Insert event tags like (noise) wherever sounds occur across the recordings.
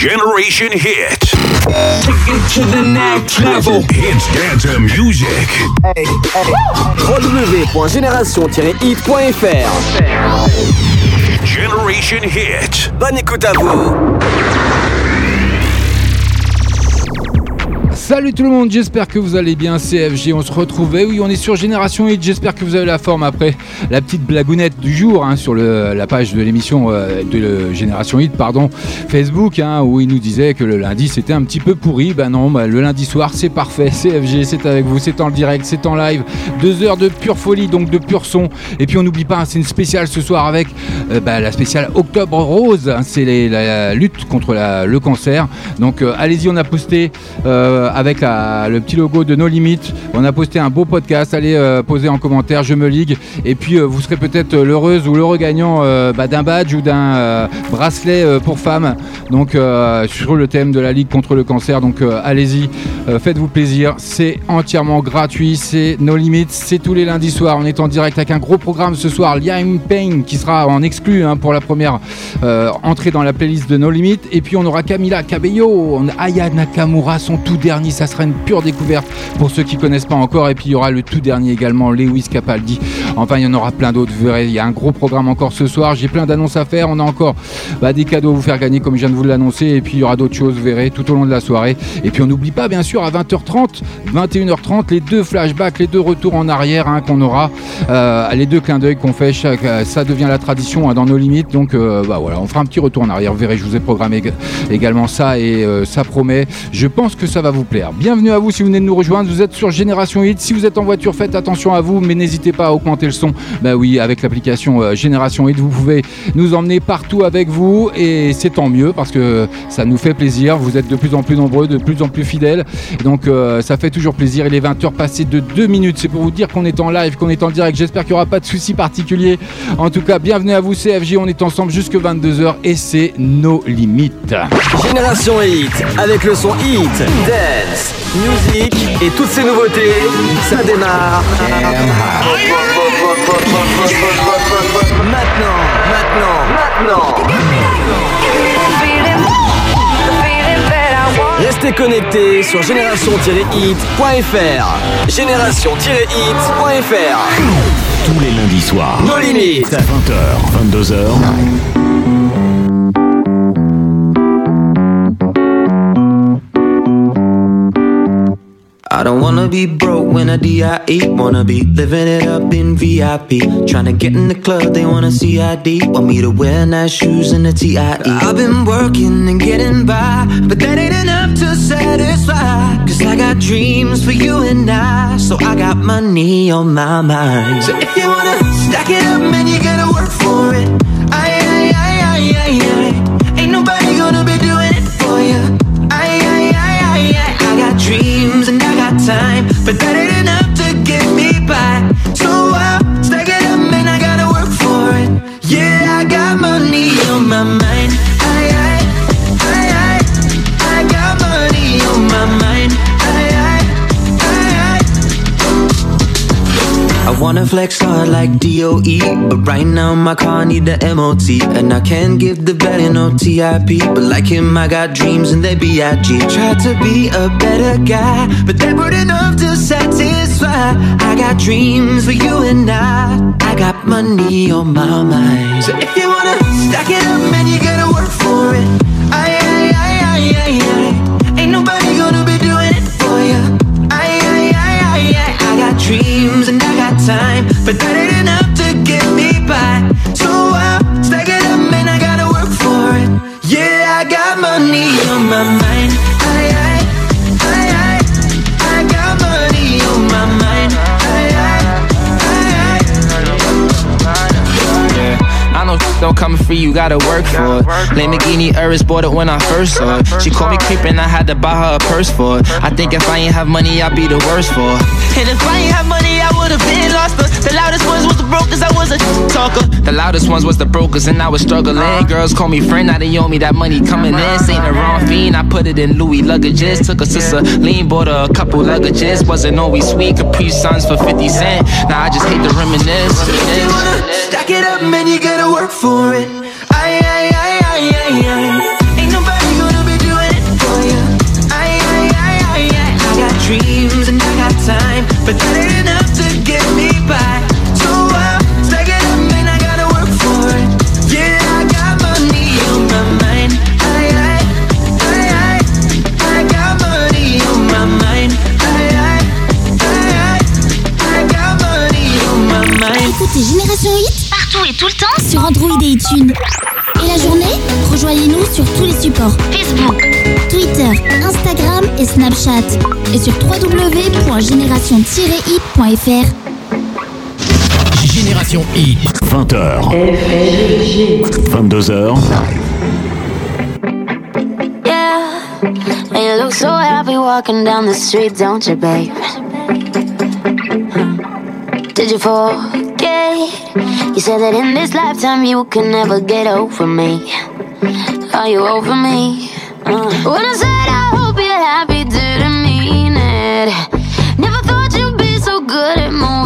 Generation Hit. Take it to the next level. Hits dance music. www.génération-hit.fr Generation Hit. Bonne écoute à vous Salut tout le monde, j'espère que vous allez bien. CFG, on se retrouve. Eh oui, on est sur Génération Hit. J'espère que vous avez la forme après la petite blagounette du jour hein, sur la page de l'émission euh, de Génération Hit, pardon, Facebook, hein, où il nous disait que le lundi c'était un petit peu pourri. Ben non, bah, le lundi soir c'est parfait. CFG, c'est avec vous, c'est en direct, c'est en live. Deux heures de pure folie, donc de pur son. Et puis on n'oublie pas, hein, c'est une spéciale ce soir avec euh, bah, la spéciale Octobre Rose. c'est la, lutte contre le cancer. Donc euh, allez-y, on a posté avec le petit logo de No Limit. On a posté un beau podcast. Allez euh, poser en commentaire, je me ligue. Et puis euh, vous serez peut-être l'heureuse ou l'heureux gagnant euh, bah, d'un badge ou d'un bracelet pour femmes. Donc sur le thème de la Ligue contre le cancer. Donc allez-y, faites-vous plaisir. C'est entièrement gratuit. C'est No Limit. C'est tous les lundis soirs. On est en direct avec un gros programme ce soir. Liam Payne qui sera en exclu hein, pour la première entrée dans la playlist de No Limit. Et puis on aura Camila Cabello, on a Aya Nakamura, son tout dernier. Ça sera une pure découverte pour ceux qui connaissent pas encore. Et puis il y aura le tout dernier également, Lewis Capaldi. Enfin, il y en aura plein d'autres. Vous verrez, il y a un gros programme encore ce soir. J'ai plein d'annonces à faire. On a encore bah, des cadeaux à vous faire gagner, comme je viens de vous l'annoncer. Et puis il y aura d'autres choses, vous verrez, tout au long de la soirée. Et puis on n'oublie pas, bien sûr, à 20h30, 21h30, les deux flashbacks, les deux retours en arrière hein, qu'on aura, euh, les deux clins d'œil qu'on fait. Chaque, euh, ça devient la tradition hein, dans nos limites. Donc euh, bah, voilà, on fera un petit retour en arrière. Vous verrez, je vous ai programmé ég- également ça et ça promet. Je pense que ça va vous plaire. Bienvenue à vous si vous venez de nous rejoindre. Vous êtes sur Génération 8. Si vous êtes en voiture, faites attention à vous, mais n'hésitez pas à augmenter le son. Bah oui, avec l'application euh, Génération 8, vous pouvez nous emmener partout avec vous et c'est tant mieux parce que ça nous fait plaisir. Vous êtes de plus en plus nombreux, de plus en plus fidèles. Donc euh, ça fait toujours plaisir. Il est 20h passé de 2 minutes. C'est pour vous dire qu'on est en live, qu'on est en direct. J'espère qu'il n'y aura pas de soucis particuliers. En tout cas, bienvenue à vous CFG. On est ensemble jusque 22h et c'est nos limites. Génération Hit avec le son Hit, Dance, Music et toutes ces nouveautés, ça démarre. Maintenant, maintenant, maintenant. Restez connectés sur génération-hit.fr. Génération-hit.fr. Tous les lundis soirs. Nos limites. 20h, 22h. I don't wanna be broke when I DIE. Wanna be living it up in VIP. Tryna get in the club, they wanna see ID. Want me to wear nice shoes and a TIE. I've been working and getting by, but that ain't enough to satisfy. Cause I got dreams for you and I. So I got money on my mind. So if you wanna stack it up, man, you gotta but that wanna flex hard like DOE, but right now my car need the MOT, and I can't give the belly no TIP. But like him, I got dreams and they be BIG. Tried to be a better guy, but they weren't enough to satisfy. I got dreams for you and I. I got money on my mind. So if you wanna stack it up, man, you gotta work for it. But that ain't enough to get me by. So I'll stack it up and I gotta work for it. Yeah, I got money on my mind. Aye, aye. I got money on my mind. Aye, aye, aye. I know don't come free, you gotta work for it. Lamborghini Urus bought it when I first saw it. She called me creepin', I had to buy her a purse for it. I think if I ain't have money, I'd be the worst for it. And if I ain't have money, I would've been lost, the loudest ones was the brokers. I was a talker. The loudest ones was the brokers, and I was struggling. Girls call me friend, now they owe me that money coming in. Ain't the wrong fiend, I put it in Louis luggages. Took a sister, lean, bought her a couple luggages. Wasn't always sweet, Capri Suns for 50 cent. Now I just hate to reminisce. If you wanna stack it up, man, you gotta work for it. I, I, I, I, I, I. dreams and I got time, but that tout le temps sur Android et iTunes. Et la journée, rejoignez-nous sur tous les supports Facebook, Twitter, Instagram et Snapchat. Et sur www.génération-hit.fr. Génération Hit. 20h. 22h. Yeah, and you look so happy walking down the street, don't you, babe? Did you You said that in this lifetime you can never get over me. Are you over me? Uh. When I said I hope you're happy, didn't mean it. Never thought you'd be so good at moving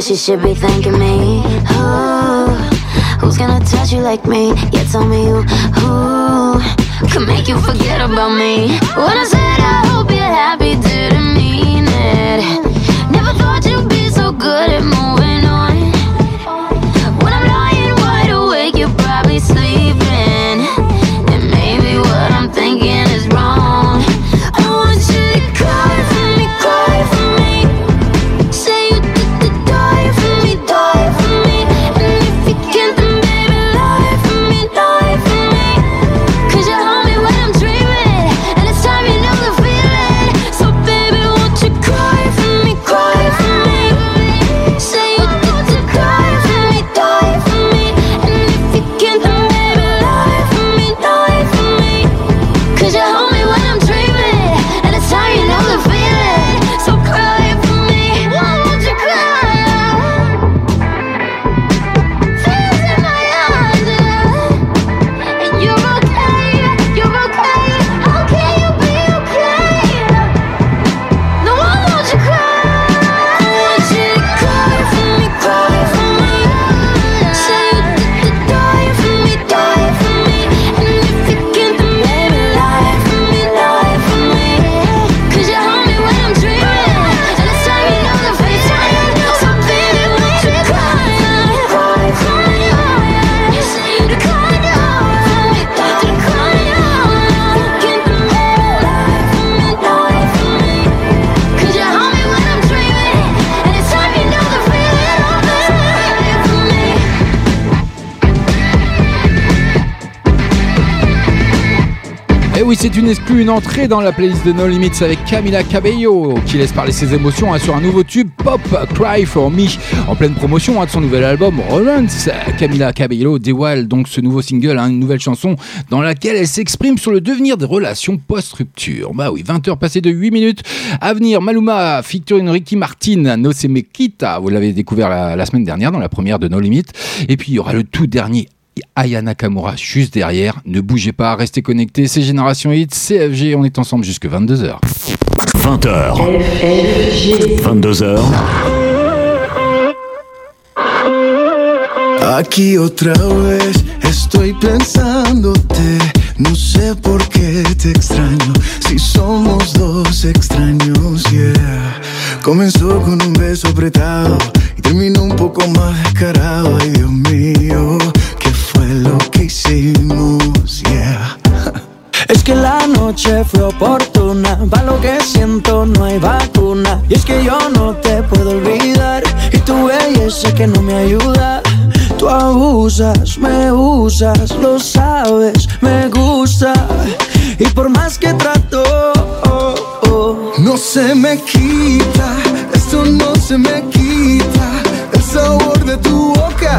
Yeah, she should be thanking me. Ooh, who's gonna touch you like me? Yeah, tell me who, who could make you forget about me. When I said I hope you're happy, didn't mean it. Never thought you'd be so good at oui, c'est une entrée dans la playlist de No Limits avec Camila Cabello qui laisse parler ses émotions hein, sur un nouveau tube Pop Cry for Me en pleine promotion hein, de son nouvel album Romance. Camila Cabello dévoile donc ce nouveau single, hein, une nouvelle chanson dans laquelle elle s'exprime sur le devenir des relations post-rupture. Bah oui, 20h passées de 8 minutes. À venir, Maluma featuring Ricky Martin, No Se Me Quita. Vous l'avez découvert la, la semaine dernière dans la première de No Limits. Et puis il y aura le tout dernier Aya Nakamura juste derrière. Ne bougez pas, restez connectés. C'est Génération Hit, CFG. On est ensemble jusque 22h. 20h. 22h. Aquí otra vez estoy pensándote. No sé por qué te extraño. Si somos dos extraños, yeah. Comenzó con un beso apretado y terminó un poco más descarado. Ay, Dios mío, ¿qué fue lo que hicimos? Yeah. (laughs) Es que la noche fue oportuna, va lo que siento no hay vacuna. Y es que yo no te puedo olvidar, y tu belleza que no me ayuda. Tú abusas, me usas, lo sabes, me gusta. Y por más que trato, oh, No se me quita, esto no se me quita. El sabor de tu boca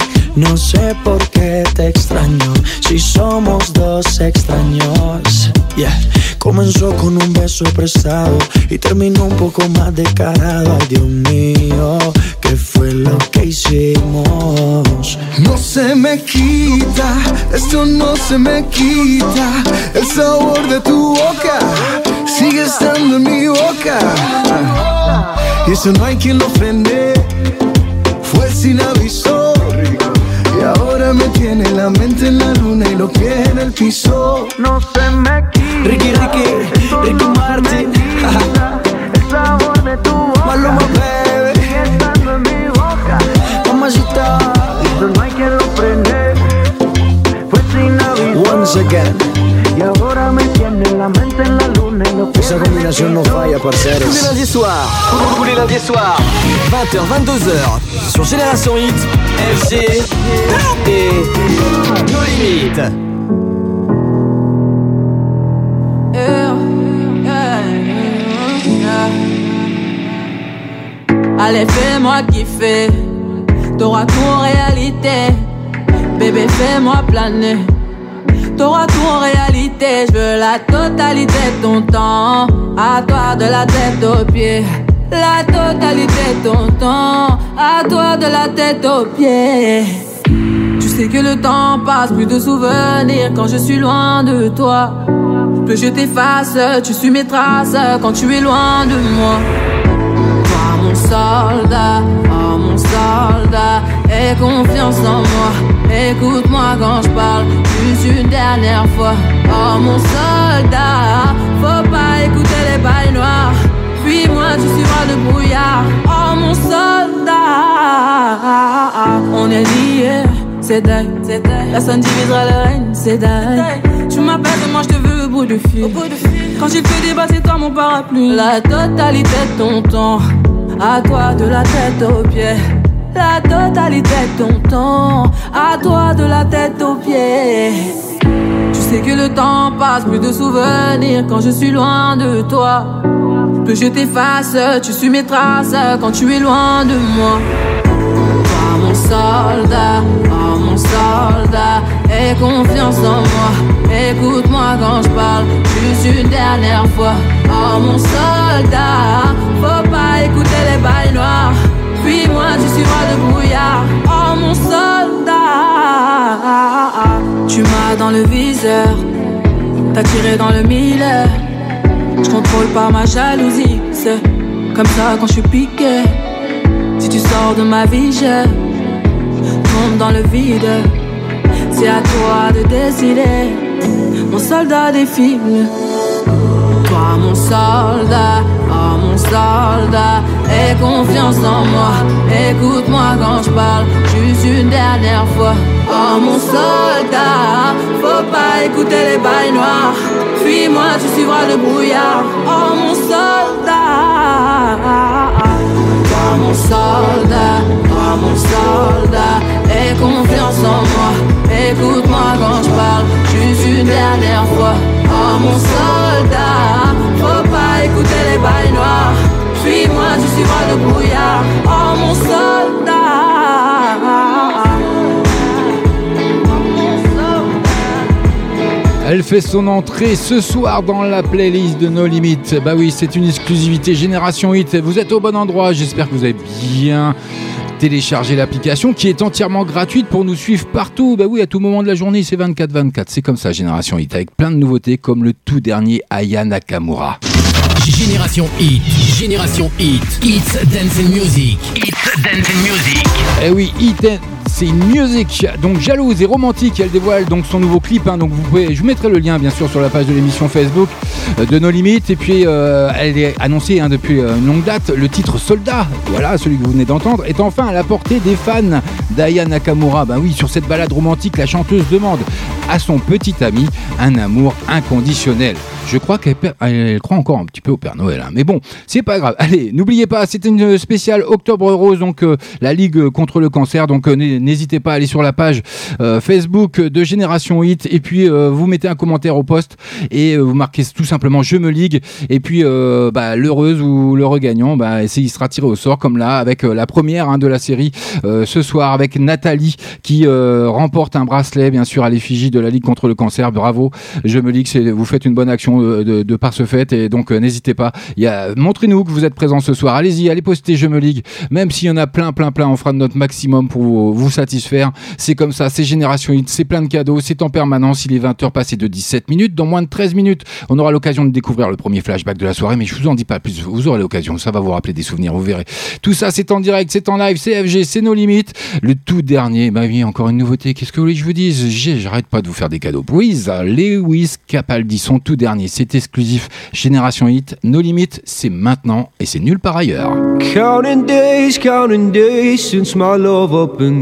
no sé por qué te extraño si somos dos extraños. Yeah. Comenzó con un beso prestado y terminó un poco más descarado. Ay, Dios mío, ¿qué fue lo que hicimos? No se me quita, esto no se me quita. El sabor de tu boca sigue estando en mi boca. Y eso no hay quien lo frene, fue sin aviso. Me tiene la mente en la luna y los pies en el piso. No se me quita. Ricky, Ricky, Ricky Martin. El sabor de tu boca. Maluma, baby. Sigue estando en mi boca. Mamacita. Esto no hay lo frene. Fue sin aviso. Once again. Y ahora me tiene la mente en la luna y los pies Esa combinación no falla, Tous les parceros. lundis soirs, tous les lundis soirs, 20h, 22h, sur Génération Hit, FG et nos limites. Allez, fais-moi kiffer. T'auras tout en réalité. Bébé, fais-moi planer. T'auras tout en réalité. Je veux la totalité de ton temps. À toi de la tête aux pieds. La totalité de ton temps. À toi de la tête aux pieds. Tu sais que le temps passe, plus de souvenirs quand je suis loin de toi. Que je t'efface, tu suis mes traces quand tu es loin de moi. Toi, mon soldat, oh mon soldat, aie confiance en moi. Écoute-moi quand je parle, juste une dernière fois. Oh mon soldat, faut pas écouter les bails noirs. Puis moi, tu suivras le brouillard. Oh mon soldat, on est liés. C'est dingue, c'est dingue. Personne divisera le règne, c'est dingue. Tu m'appelles et moi je te veux au bout du fil. Quand j'ai fait débat, c'est toi mon parapluie. La totalité de ton temps, à toi de la tête aux pieds. La totalité de ton temps, à toi de la tête aux pieds. Tu sais que le temps passe, plus de souvenirs quand je suis loin de toi. Que je t'efface, tu suis mes traces quand tu es loin de moi. Toi, mon soldat, oh mon soldat, aie confiance en moi. Écoute-moi quand je parle, juste une dernière fois. Oh mon soldat, faut pas écouter les bails noirs. Puis moi, tu suivras le brouillard. Oh mon soldat, tu m'as dans le viseur, t'as tiré dans le mille. Je contrôle pas ma jalousie, c'est comme ça quand je suis piqué. Si tu sors de ma vie, je tombe dans le vide. C'est à toi de décider, mon soldat défile. Toi, mon soldat, oh mon soldat, aie confiance en moi. Écoute-moi quand je parle, juste une dernière fois. Oh mon soldat, faut pas écouter les bails noirs. Fuis-moi, tu suivras le brouillard. Oh mon soldat, oh mon soldat, oh mon soldat, aie confiance en Elle fait son entrée ce soir dans la playlist de No Limites. Bah oui, c'est une exclusivité Génération Hit. Vous êtes au bon endroit. J'espère que vous avez bien téléchargé l'application qui est entièrement gratuite pour nous suivre partout. Bah oui, à tout moment de la journée, c'est 24-24. C'est comme ça, Génération Hit, avec plein de nouveautés comme le tout dernier Aya Nakamura. Génération Hit, Génération Hit, It's Dancing Music, It's Dancing Music. Eh oui, Hit c'est une musique donc jalouse et romantique. Elle dévoile donc son nouveau clip. Hein. donc vous pouvez, je vous mettrai le lien bien sûr sur la page de l'émission Facebook euh, de nos limites. Et puis euh, elle est annoncée hein, depuis euh, une longue date. Le titre Soldat, voilà celui que vous venez d'entendre, est enfin à la portée des fans d'Aya Nakamura. Ben oui, sur cette balade romantique, la chanteuse demande à son petit ami un amour inconditionnel. Je crois qu'elle croit encore un petit peu au Père Noël. Hein. Mais bon, c'est pas grave. Allez, n'oubliez pas, c'était une spéciale Octobre Rose, donc la Ligue contre le cancer. Donc n'hésitez pas à aller sur la page Facebook de Génération Hit et puis vous mettez un commentaire au poste et vous marquez tout simplement Je me ligue. Et puis bah, l'heureuse ou le regagnant, bah, il sera tiré au sort comme là avec la première hein, de la série ce soir avec Nathalie qui remporte un bracelet bien sûr à l'effigie de la Ligue contre le cancer. Bravo, Je me ligue, vous faites une bonne action de, par ce fait et donc n'hésitez pas. Montrez-nous que vous êtes présent ce soir. Allez-y, allez poster Je me ligue. Même s'il y en a plein, plein, plein, on fera de notre maximum pour vous satisfaire. C'est comme ça, c'est Génération Hit, c'est plein de cadeaux, c'est en permanence. Il est 20h passé de 17 minutes. Dans moins de 13 minutes, on aura l'occasion de découvrir le premier flashback de la soirée, mais je vous en dis pas plus. Vous aurez l'occasion, ça va vous rappeler des souvenirs, vous verrez. Tout ça, c'est en direct, c'est en live, c'est FG, c'est nos limites. Le tout dernier, bah oui, encore une nouveauté. Qu'est-ce que vous voulez que je vous dise? J'arrête pas de vous faire des cadeaux. Lewis, Lewis Capaldi, son tout dernier, c'est exclusif Génération Hit. Nos limites, c'est maintenant et c'est nulle part ailleurs. Since my love up and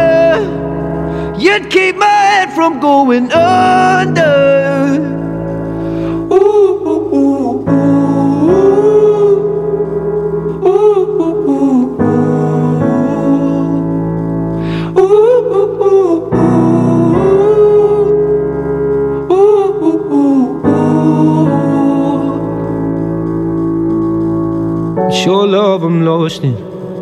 You'd keep my head from going under. Ooh, ooh, ooh, It's your love I'm lost in.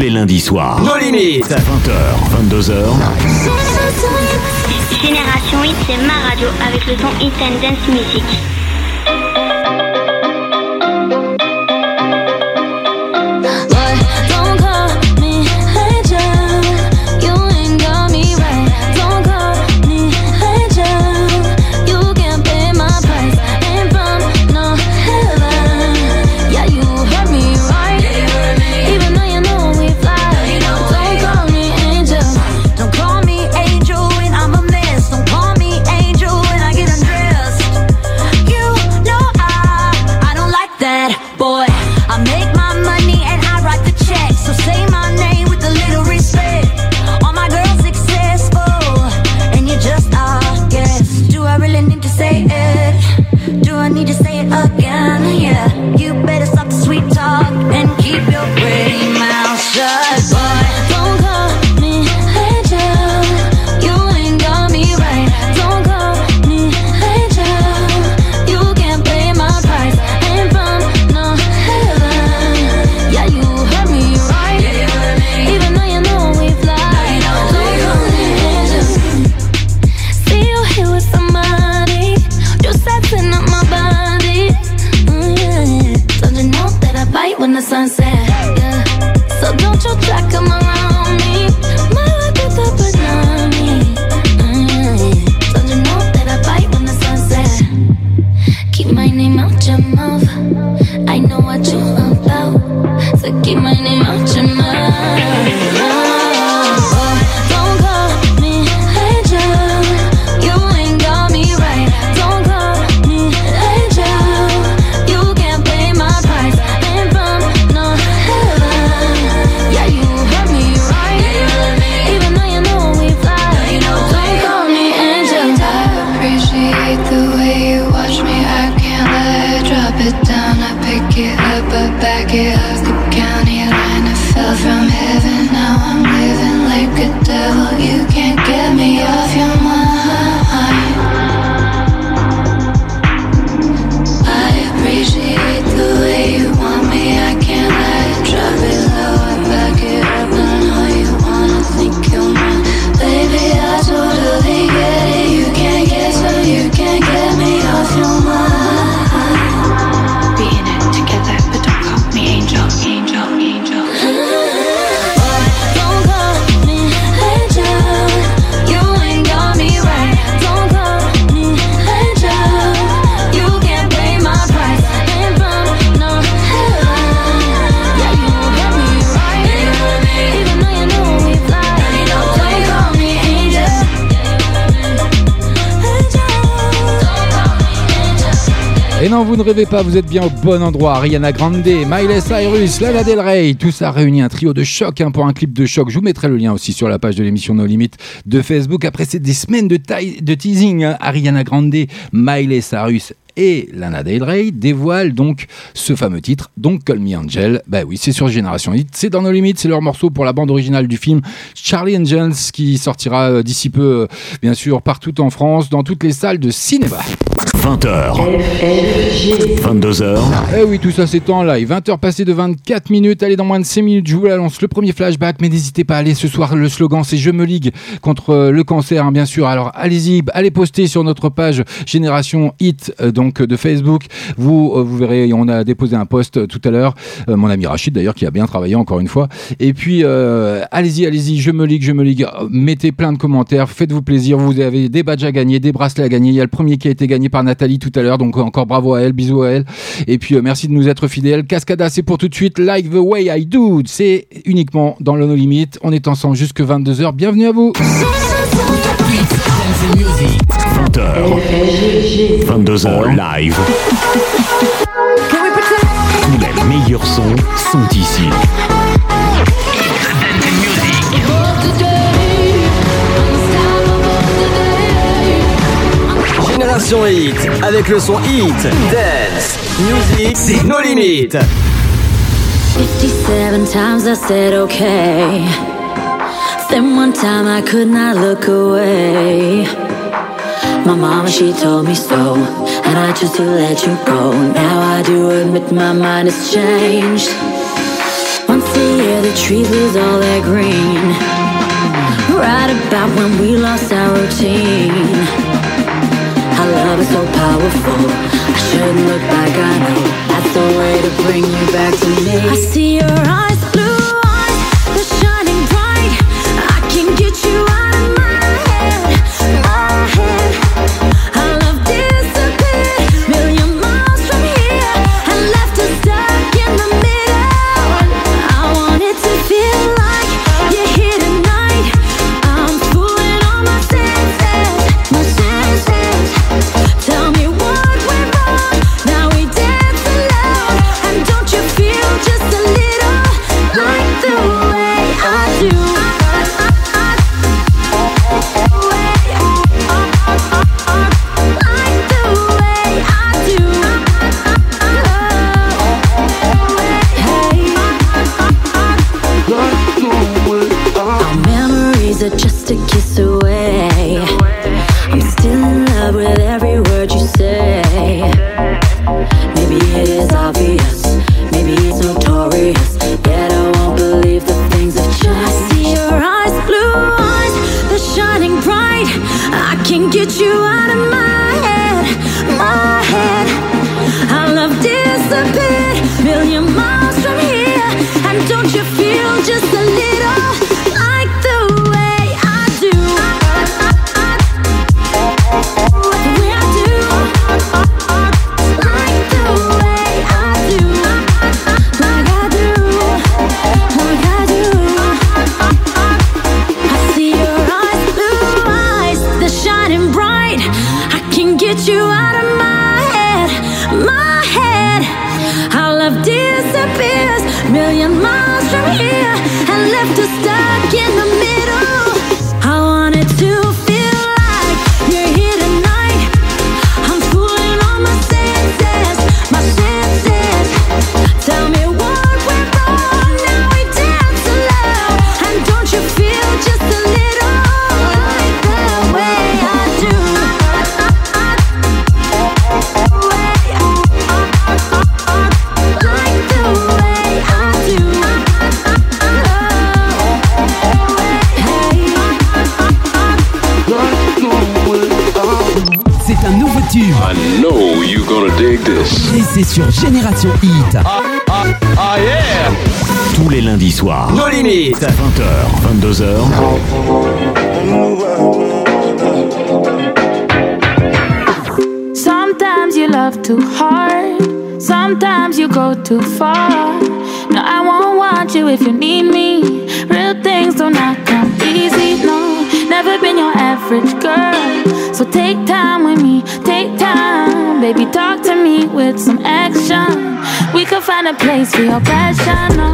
Les lundis soirs. Nos limites. 20h, 22h. Génération Hit, c'est ma radio avec le ton Hit and Dance Music. Pas, vous êtes bien au bon endroit. Ariana Grande, Miley Cyrus, Lana Del Rey, tout ça réunit un trio de choc hein, pour un clip de choc. Je vous mettrai le lien aussi sur la page de l'émission No Limit de Facebook. Après c'est des semaines de, de teasing, hein. Ariana Grande, Miley Cyrus et Lana Del Rey dévoilent donc ce fameux titre, donc Call Me Angel. Bah oui, c'est sur Génération Hit, c'est dans nos limites, c'est leur morceau pour la bande originale du film Charlie Angels qui sortira euh, d'ici peu, euh, bien sûr, partout en France, dans toutes les salles de cinéma. 20h. 22h. Eh oui, tout ça c'est en live. 20h passées de 24 minutes. Allez, dans moins de 5 minutes, je vous l'annonce. Le premier flashback, mais n'hésitez pas à aller ce soir. Le slogan, c'est Je me ligue contre euh, le cancer, hein, bien sûr. Alors, allez-y, allez poster sur notre page Génération Hit, euh, de Facebook. Vous, euh, vous verrez, on a déposé un post euh, tout à l'heure. Euh, mon ami Rachid, d'ailleurs, qui a bien travaillé encore une fois. Et puis, allez-y, allez-y, Je me ligue, je me ligue. Mettez plein de commentaires, faites-vous plaisir. Vous avez des badges à gagner, des bracelets à gagner. Il y a le premier qui a été gagné par Nathalie tout à l'heure, donc encore bravo à elle, bisous à elle. Et puis merci de nous être fidèles. Cascada, c'est pour tout de suite. Like the way I do, c'est uniquement dans le Limit. On est ensemble jusque 22h. Bienvenue à vous. 20h. 22h live. Tous les meilleurs sons sont ici. Génération Hit, avec le son Hit, Dance, Music, c'est nos limites. 57 times I said okay. Then one time I could not look away. My mama, she told me so, and I chose to let you go. Now I do admit my mind has changed. Once a year, the trees lose all their green. Right about when we lost our routine. Our love is so powerful. I shouldn't look back, I know. That's the way to bring you back to me. I see your eyes, eyes, too far. No, I won't want you if you need me. Real things do not come easy. No, never been your average girl. So take time with me. Take time, baby. Talk to me with some action. We could find a place for your passion. No,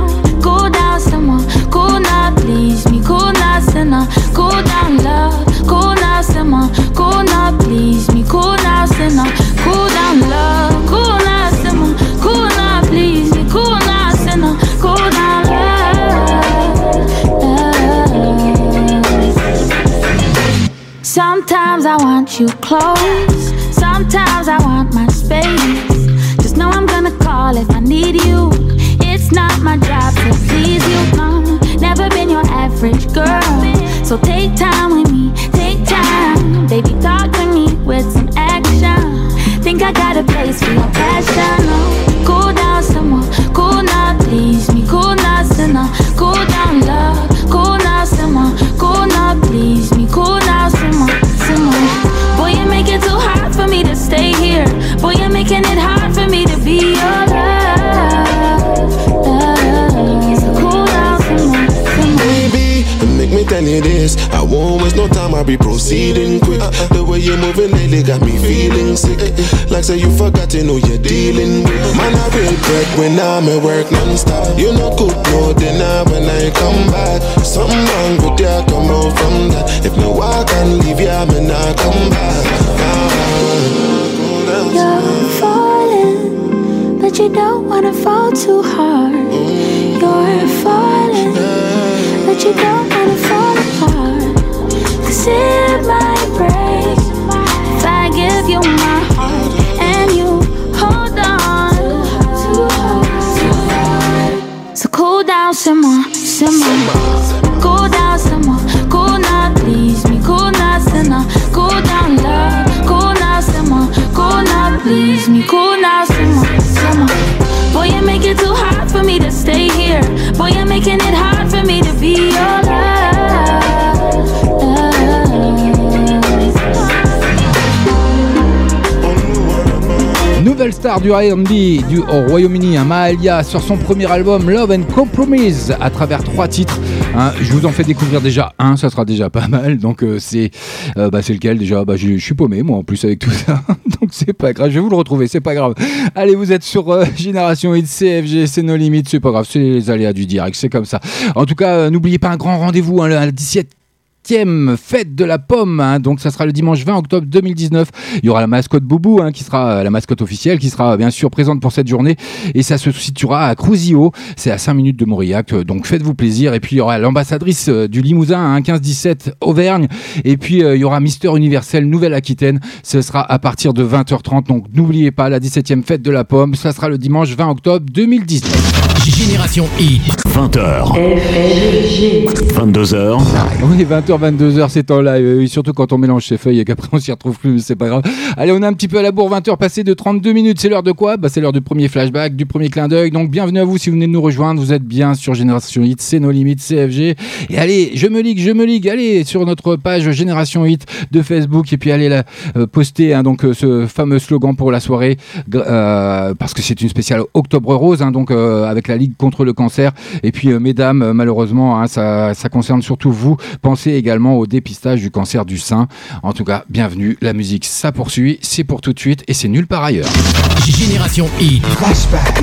close. Sometimes I want my space. Just know I'm gonna call if I need you. It's not my job to please you. No, never been your average girl. So take time with me, take time. Baby, talk to me with some action. Think I got a place for your it is. I won't waste no time, I'll be proceeding quick. The way you're moving lately got me feeling sick. Like say you forgotten who you're dealing with. Man, I regret when I'm at work non-stop. You're cook good, no deny when I come back. Something wrong with ya, come out from that. If no, I can leave ya, man, I come back. Now. You're falling, but you don't wanna fall too hard. You're falling, but you don't wanna Cause Star du R&B du au Royaume-Uni, hein, Mahalia, sur son premier album Love and Compromise, à travers trois titres. hein. je vous en fais découvrir déjà un, ça sera déjà pas mal. Donc euh, c'est euh, bah, c'est lequel déjà? Bah, Je suis paumé moi en plus avec tout ça. (laughs) Donc c'est pas grave, je vais vous le retrouver, c'est pas grave. Allez, vous êtes sur euh, Génération Hit CFG, c'est nos limites, c'est pas grave, c'est les aléas du direct, c'est comme ça. En tout cas, n'oubliez pas un grand rendez-vous, hein, le 17 septième fête de la pomme. hein. donc ça sera le dimanche 20 octobre 2019. Il y aura la mascotte Boubou hein, qui sera euh, la mascotte officielle qui sera bien sûr présente pour cette journée et ça se situera à Crouzillo. C'est à 5 minutes de Mauriac. euh, Donc faites-vous plaisir. Et puis il y aura l'ambassadrice euh, du Limousin hein, 15-17 Auvergne. Et puis euh, il y aura Mister Universel Nouvelle-Aquitaine. Ce sera à partir de 20h30. Donc n'oubliez pas la 17e fête de la pomme. Ça sera le dimanche 20 octobre 2019. Génération Hit. 20h. 22h. Oui, 20h, 22h, c'est en live. Oui, surtout quand on mélange ses feuilles et qu'après on s'y retrouve plus, c'est pas grave. Allez, on est un petit peu à la bourre, 20h passées de 32 minutes. C'est l'heure de quoi? Bah, C'est l'heure du premier flashback, du premier clin d'œil. Donc, bienvenue à vous si vous venez de nous rejoindre. Vous êtes bien sur Génération Hit, c'est nos limites CFG. Et allez, je me ligue, je me ligue. Allez, sur notre page Génération Hit de Facebook. Et puis, allez la, euh, poster hein, donc, euh, ce fameux slogan pour la soirée. euh, parce que c'est une spéciale Octobre Rose, hein, donc avec la Ligue contre le cancer. Et puis, mesdames, malheureusement, hein, ça, ça concerne surtout vous. Pensez également au dépistage du cancer du sein. En tout cas, bienvenue. La musique, ça poursuit. C'est pour tout de suite et c'est nulle part ailleurs. Génération Hit. Flashback.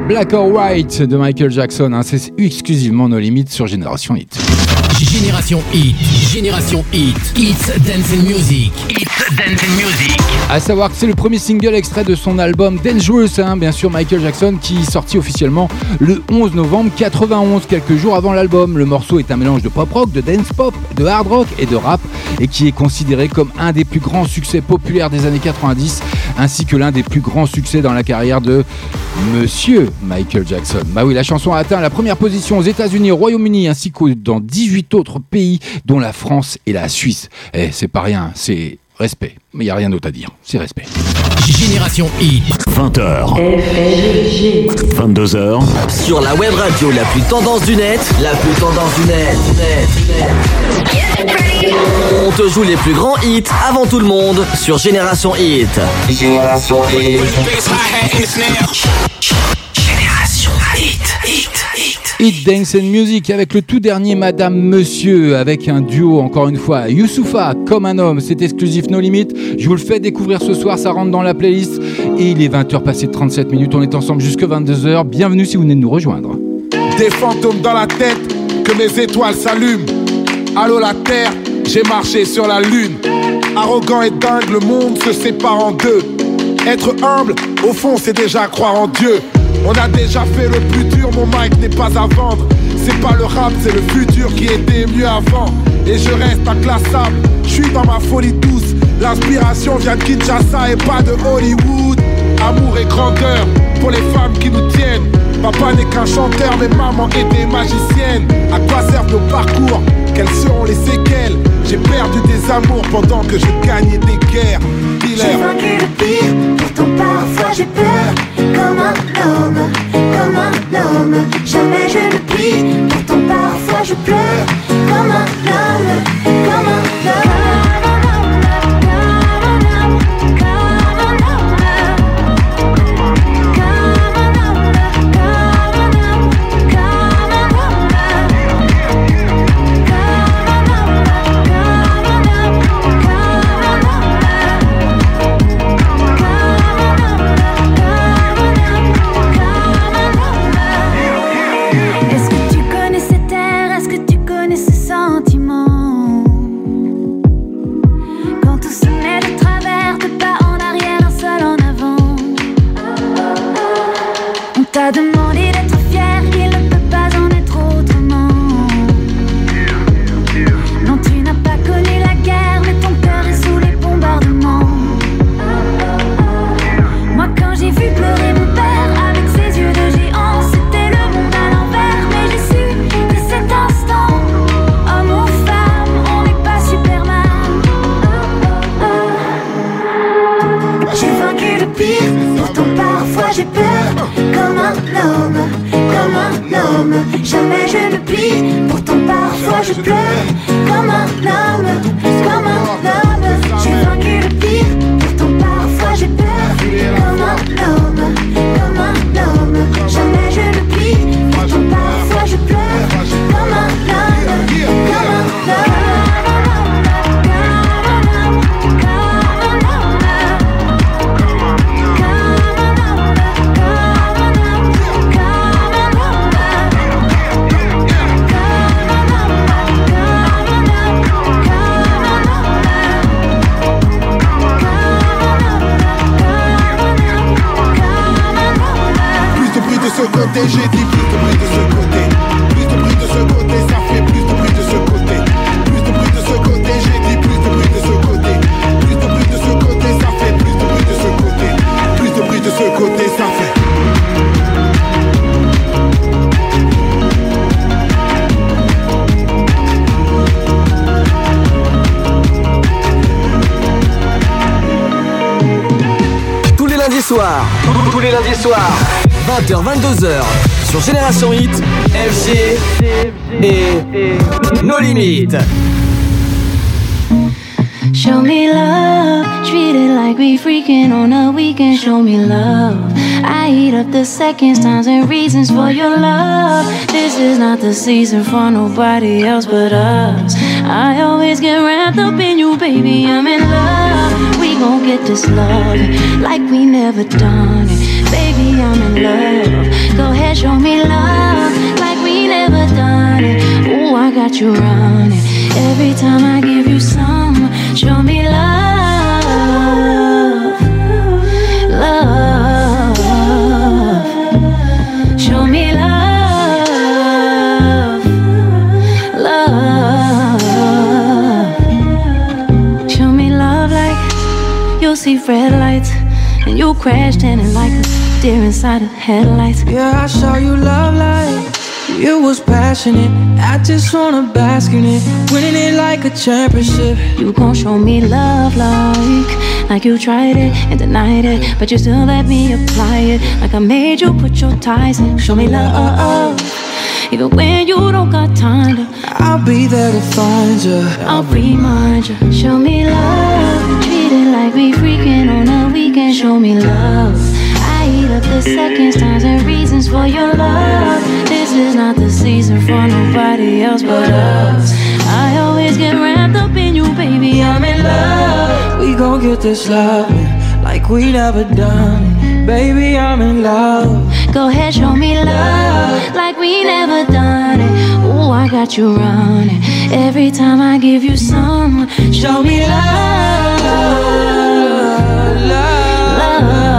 Black or White de Michael Jackson, hein, c'est exclusivement nos limites sur Génération Hit. Génération Hit, Génération Hit, It's Dance and Music, It's Dance and Music. À savoir que c'est le premier single extrait de son album Dangerous, hein, bien sûr Michael Jackson, qui est sorti officiellement le 11 novembre 91, quelques jours avant l'album. Le morceau est un mélange de pop rock, de dance pop, de hard rock et de rap, et qui est considéré comme un des plus grands succès populaires des années 90, ainsi que l'un des plus grands succès dans la carrière de Monsieur Michael Jackson. Bah oui, la chanson a atteint la première position aux États-Unis, au Royaume-Uni, ainsi que dans 18 autres pays, dont la France et la Suisse. Eh, c'est pas rien, c'est respect. Mais il n'y a rien d'autre à dire, c'est respect. Génération Hit. 20h. 22h. Sur la web radio la plus tendance du net, la plus tendance du net, net, net. On te joue les plus grands hits avant tout le monde sur Génération Hit. Génération Hit. Génération Hit, Hit, Hit. Hit Dance and Music avec le tout dernier Madame Monsieur avec un duo encore une fois Youssoufa comme un homme c'est exclusif No Limit je vous le fais découvrir ce soir ça rentre dans la playlist et il est 20h passé de 37 minutes on est ensemble jusque 22h bienvenue si vous venez de nous rejoindre Des fantômes dans la tête, que mes étoiles s'allument. Allô la terre, j'ai marché sur la lune. Arrogant et dingue, le monde se sépare en deux. Être humble, au fond, c'est déjà croire en Dieu. On a déjà fait le plus dur, mon mic n'est pas à vendre. C'est pas le rap, c'est le futur qui était mieux avant. Et je reste inclassable, je suis dans ma folie douce. L'inspiration vient de Kinshasa et pas de Hollywood. Amour et grandeur pour les femmes qui nous tiennent. Papa n'est qu'un chanteur, mais maman était magicienne. À quoi servent nos parcours? Quelles seront les séquelles. J'ai perdu des amours pendant que je gagnais des guerres. J'ai Dealer. vaincu le pire, pourtant parfois j'ai peur. Comme un homme, comme un homme. Jamais je ne prie, pourtant parfois je pleure. Comme un homme, season for nobody else but us. I always get wrapped up in you, baby. I'm in love. We gon' get this love like we never done it. Baby, I'm in love. Go ahead, show me love like we never done it. Ooh, I got you running. Every time I give you some, show me love. Red lights and you crashed in it like a deer inside of headlights. Yeah, I saw you love like you was passionate. I just wanna bask in it, winning it like a championship. You gon' show me love like like you tried it and denied it, but you still let me apply it. Like I made you put your ties in. Show me love, even when you don't got time to. I'll be there to find you. I'll remind you. Show me love, Show me love. I eat up the seconds, times, and reasons for your love. This is not the season for nobody else but us. I always get wrapped up in you, baby. I'm in love. We gon' get this love like we never done. Baby, I'm in love. Go ahead, show me love like we never done it. Ooh, I got you running. Every time I give you some, show me love. Love.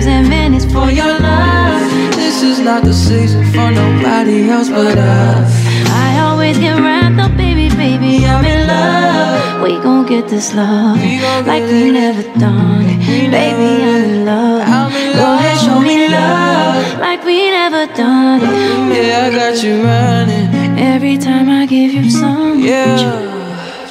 Times, and minutes for your love. This is not the season for nobody else but us. I always get wrapped up, baby, baby, I'm in love. We gon' get this love like we never done it. Baby, I'm in love. Go ahead, show me love like we never done it. Yeah, I got you running. Every time I give you some. Yeah.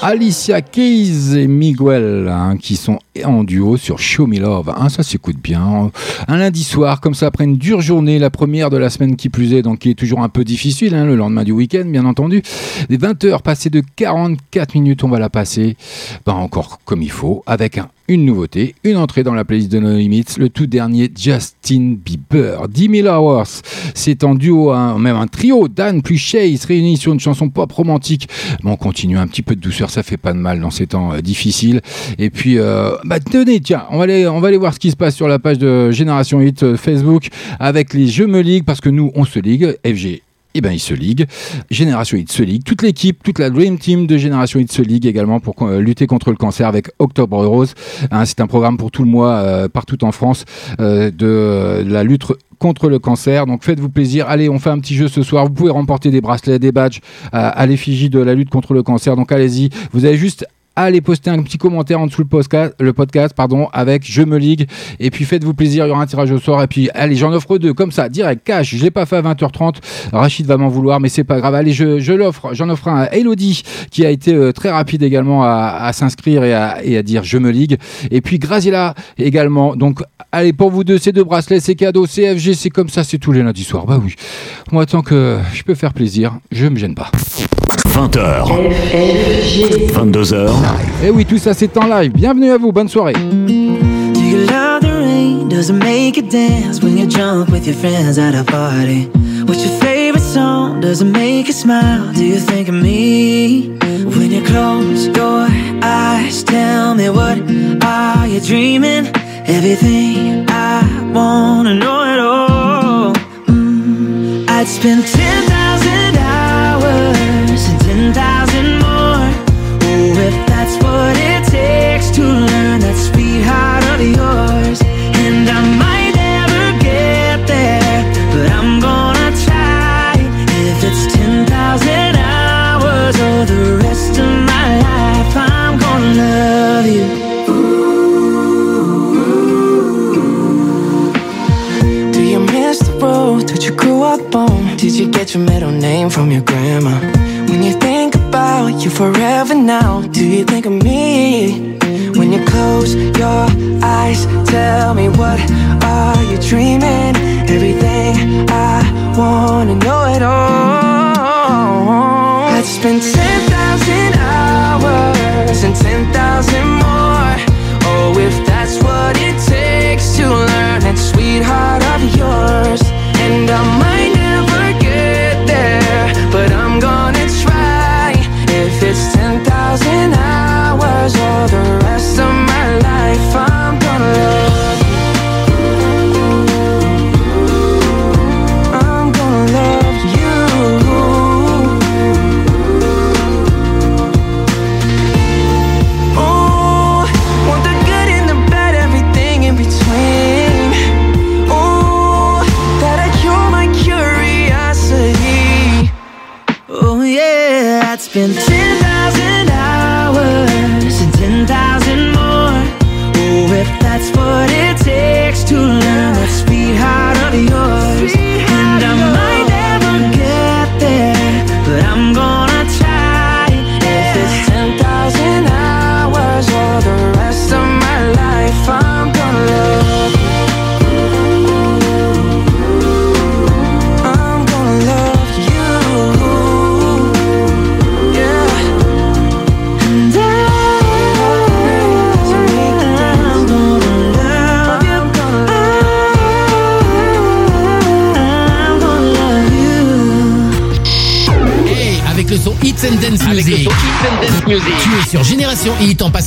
Alicia Keys et Miguel hein, qui sont en duo sur Show Me Love. Hein, ça s'écoute bien. Un lundi soir, comme ça, après une dure journée, la première de la semaine qui plus est, donc qui est toujours un peu difficile, hein, le lendemain du week-end, bien entendu. Les 20 heures passées de 44 minutes, on va la passer ben, encore comme il faut, avec un une nouveauté, une entrée dans la playlist de No Limits, le tout dernier Justin Bieber, 10 000 Hours. C'est en duo, hein, même un trio, Dan plus Shay, se réunit sur une chanson pop romantique. Bon, on continue un petit peu de douceur, ça fait pas de mal dans ces temps euh, difficiles. Et puis, euh, bah tenez, tiens, on va, aller, voir ce qui se passe sur la page de Génération Hit euh, Facebook avec les Jeux me ligue, parce que nous, on se ligue, FG eh ben, il se ligue. Génération Hit se ligue. Toute l'équipe, toute la Dream Team de Génération Hit se ligue également pour euh, lutter contre le cancer avec Octobre Rose. Hein, c'est un programme pour tout le mois, euh, partout en France, euh, de la lutte contre le cancer. Donc faites-vous plaisir. Allez, on fait un petit jeu ce soir. Vous pouvez remporter des bracelets, des badges à l'effigie de la lutte contre le cancer. Donc allez-y. Vous avez juste allez poster un petit commentaire en dessous le podcast, le podcast pardon, avec Je me ligue. Et puis faites-vous plaisir, il y aura un tirage au sort. Et puis allez, j'en offre deux comme ça, direct, cash. Je l'ai pas fait à 20h30. Rachid va m'en vouloir, mais c'est pas grave. Allez, je, je l'offre. J'en offre un à Elodie qui a été euh, très rapide également à, à s'inscrire et à, et à dire Je me ligue. Et puis Graziella également. Donc allez, pour vous deux, ces deux bracelets, c'est cadeau. CFG, c'est comme ça, c'est tous les lundis soirs. Bah oui. Moi, tant que je peux faire plaisir, je me gêne pas. 20h. 22h. Et oui, tout ça c'est en live. Bienvenue à vous, bonne soirée. Do you love the rain? Does it make you dance when you jump with your friends at a party? What's your favorite song? Does it make you smile? Do you think of me? When you close your eyes, tell me what are you dreaming? Everything I wanna know it all. Mm, I'd spend 10,000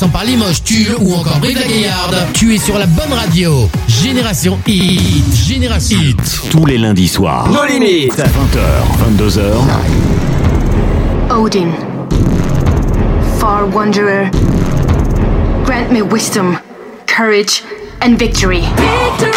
passant par Limoges, Tulle ou encore Brive-la-Gaillarde, tu es sur la bonne radio. Génération Hit. Génération Hit. Tous les lundis soirs. Nos limites. 20h, 22h. Odin. Far Wanderer. Grant me wisdom, courage and victory. Victory!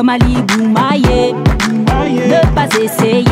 comme Ali Boumaye. Ne pas essayer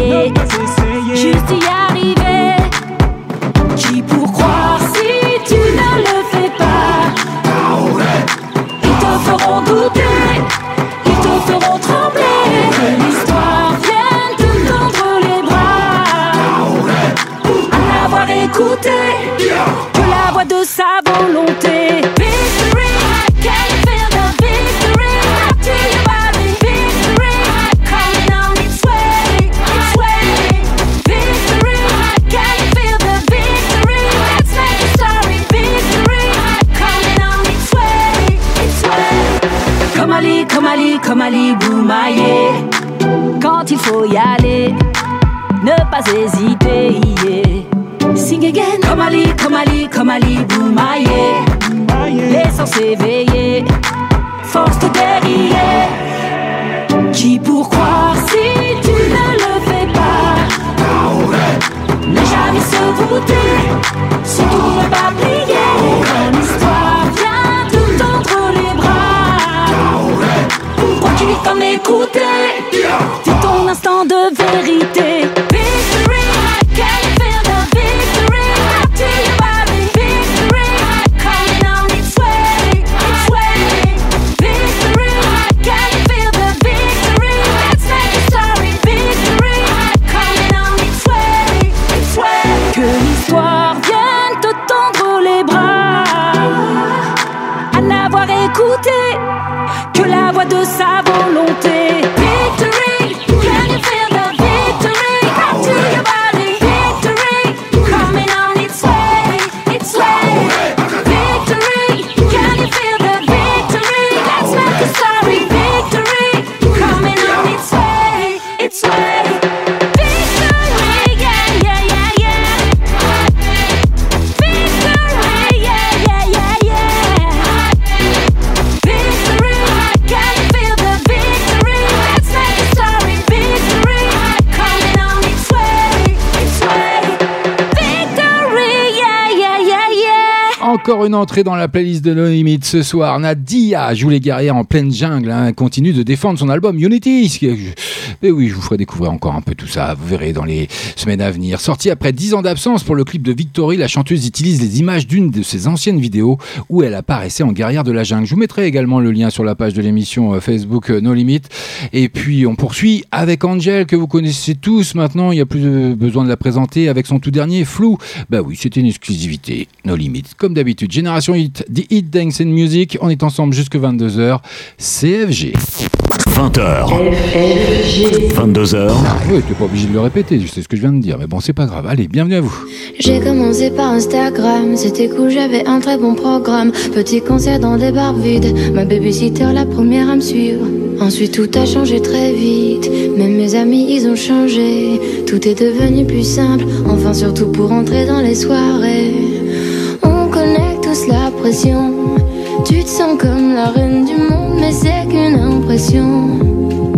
sans s'éveiller. Force de délier. Qui pour croire si tu ne le fais pas? Les jamais se voûter, surtout ne pas plier. L'histoire vient tout entre les bras. Pourquoi tu lui t'en écouter C'est ton instant de vérité. Encore une entrée dans la playlist de No Limit ce soir. Nadia joue les guerrières en pleine jungle, hein, continue de défendre son album Unity. Et oui, je vous ferai découvrir encore un peu tout ça, vous verrez dans les semaines à venir. Sorti après 10 ans d'absence pour le clip de Victory, la chanteuse utilise les images d'une de ses anciennes vidéos où elle apparaissait en guerrière de la jungle. Je vous mettrai également le lien sur la page de l'émission euh, Facebook euh, No Limit. Et puis on poursuit avec Angel que vous connaissez tous maintenant, il n'y a plus besoin de la présenter avec son tout dernier Flou. Bah oui, c'était une exclusivité, No Limit. Comme d'habitude, Génération Hit, The Hit Dance and Music, on est ensemble jusque 22h, CFG. 20h. 22h. Oui, tu n'es pas obligé de le répéter, je sais ce que je viens de dire, mais bon, c'est pas grave. Allez, bienvenue à vous. J'ai commencé par Instagram, c'était cool, j'avais un très bon programme. Petit concert dans des bars vides, ma babysitter la première à me suivre. Ensuite tout a changé très vite, même mes amis ils ont changé. Tout est devenu plus simple, enfin surtout pour entrer dans les soirées. Tu te sens comme la reine du monde, mais c'est qu'une impression.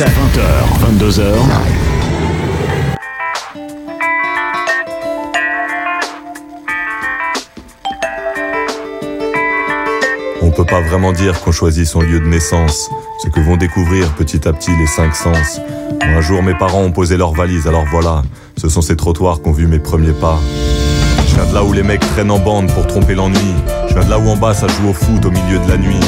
No limites. 20h, 22h. On peut pas vraiment dire qu'on choisit son lieu de naissance, ce que vont découvrir petit à petit les cinq sens. Un jour, mes parents ont posé leurs valises, alors voilà, ce sont ces trottoirs qu'ont vu mes premiers pas. Je viens de là où les mecs traînent en bande pour tromper l'ennui. Je viens de là où en bas ça joue au foot au milieu de la nuit.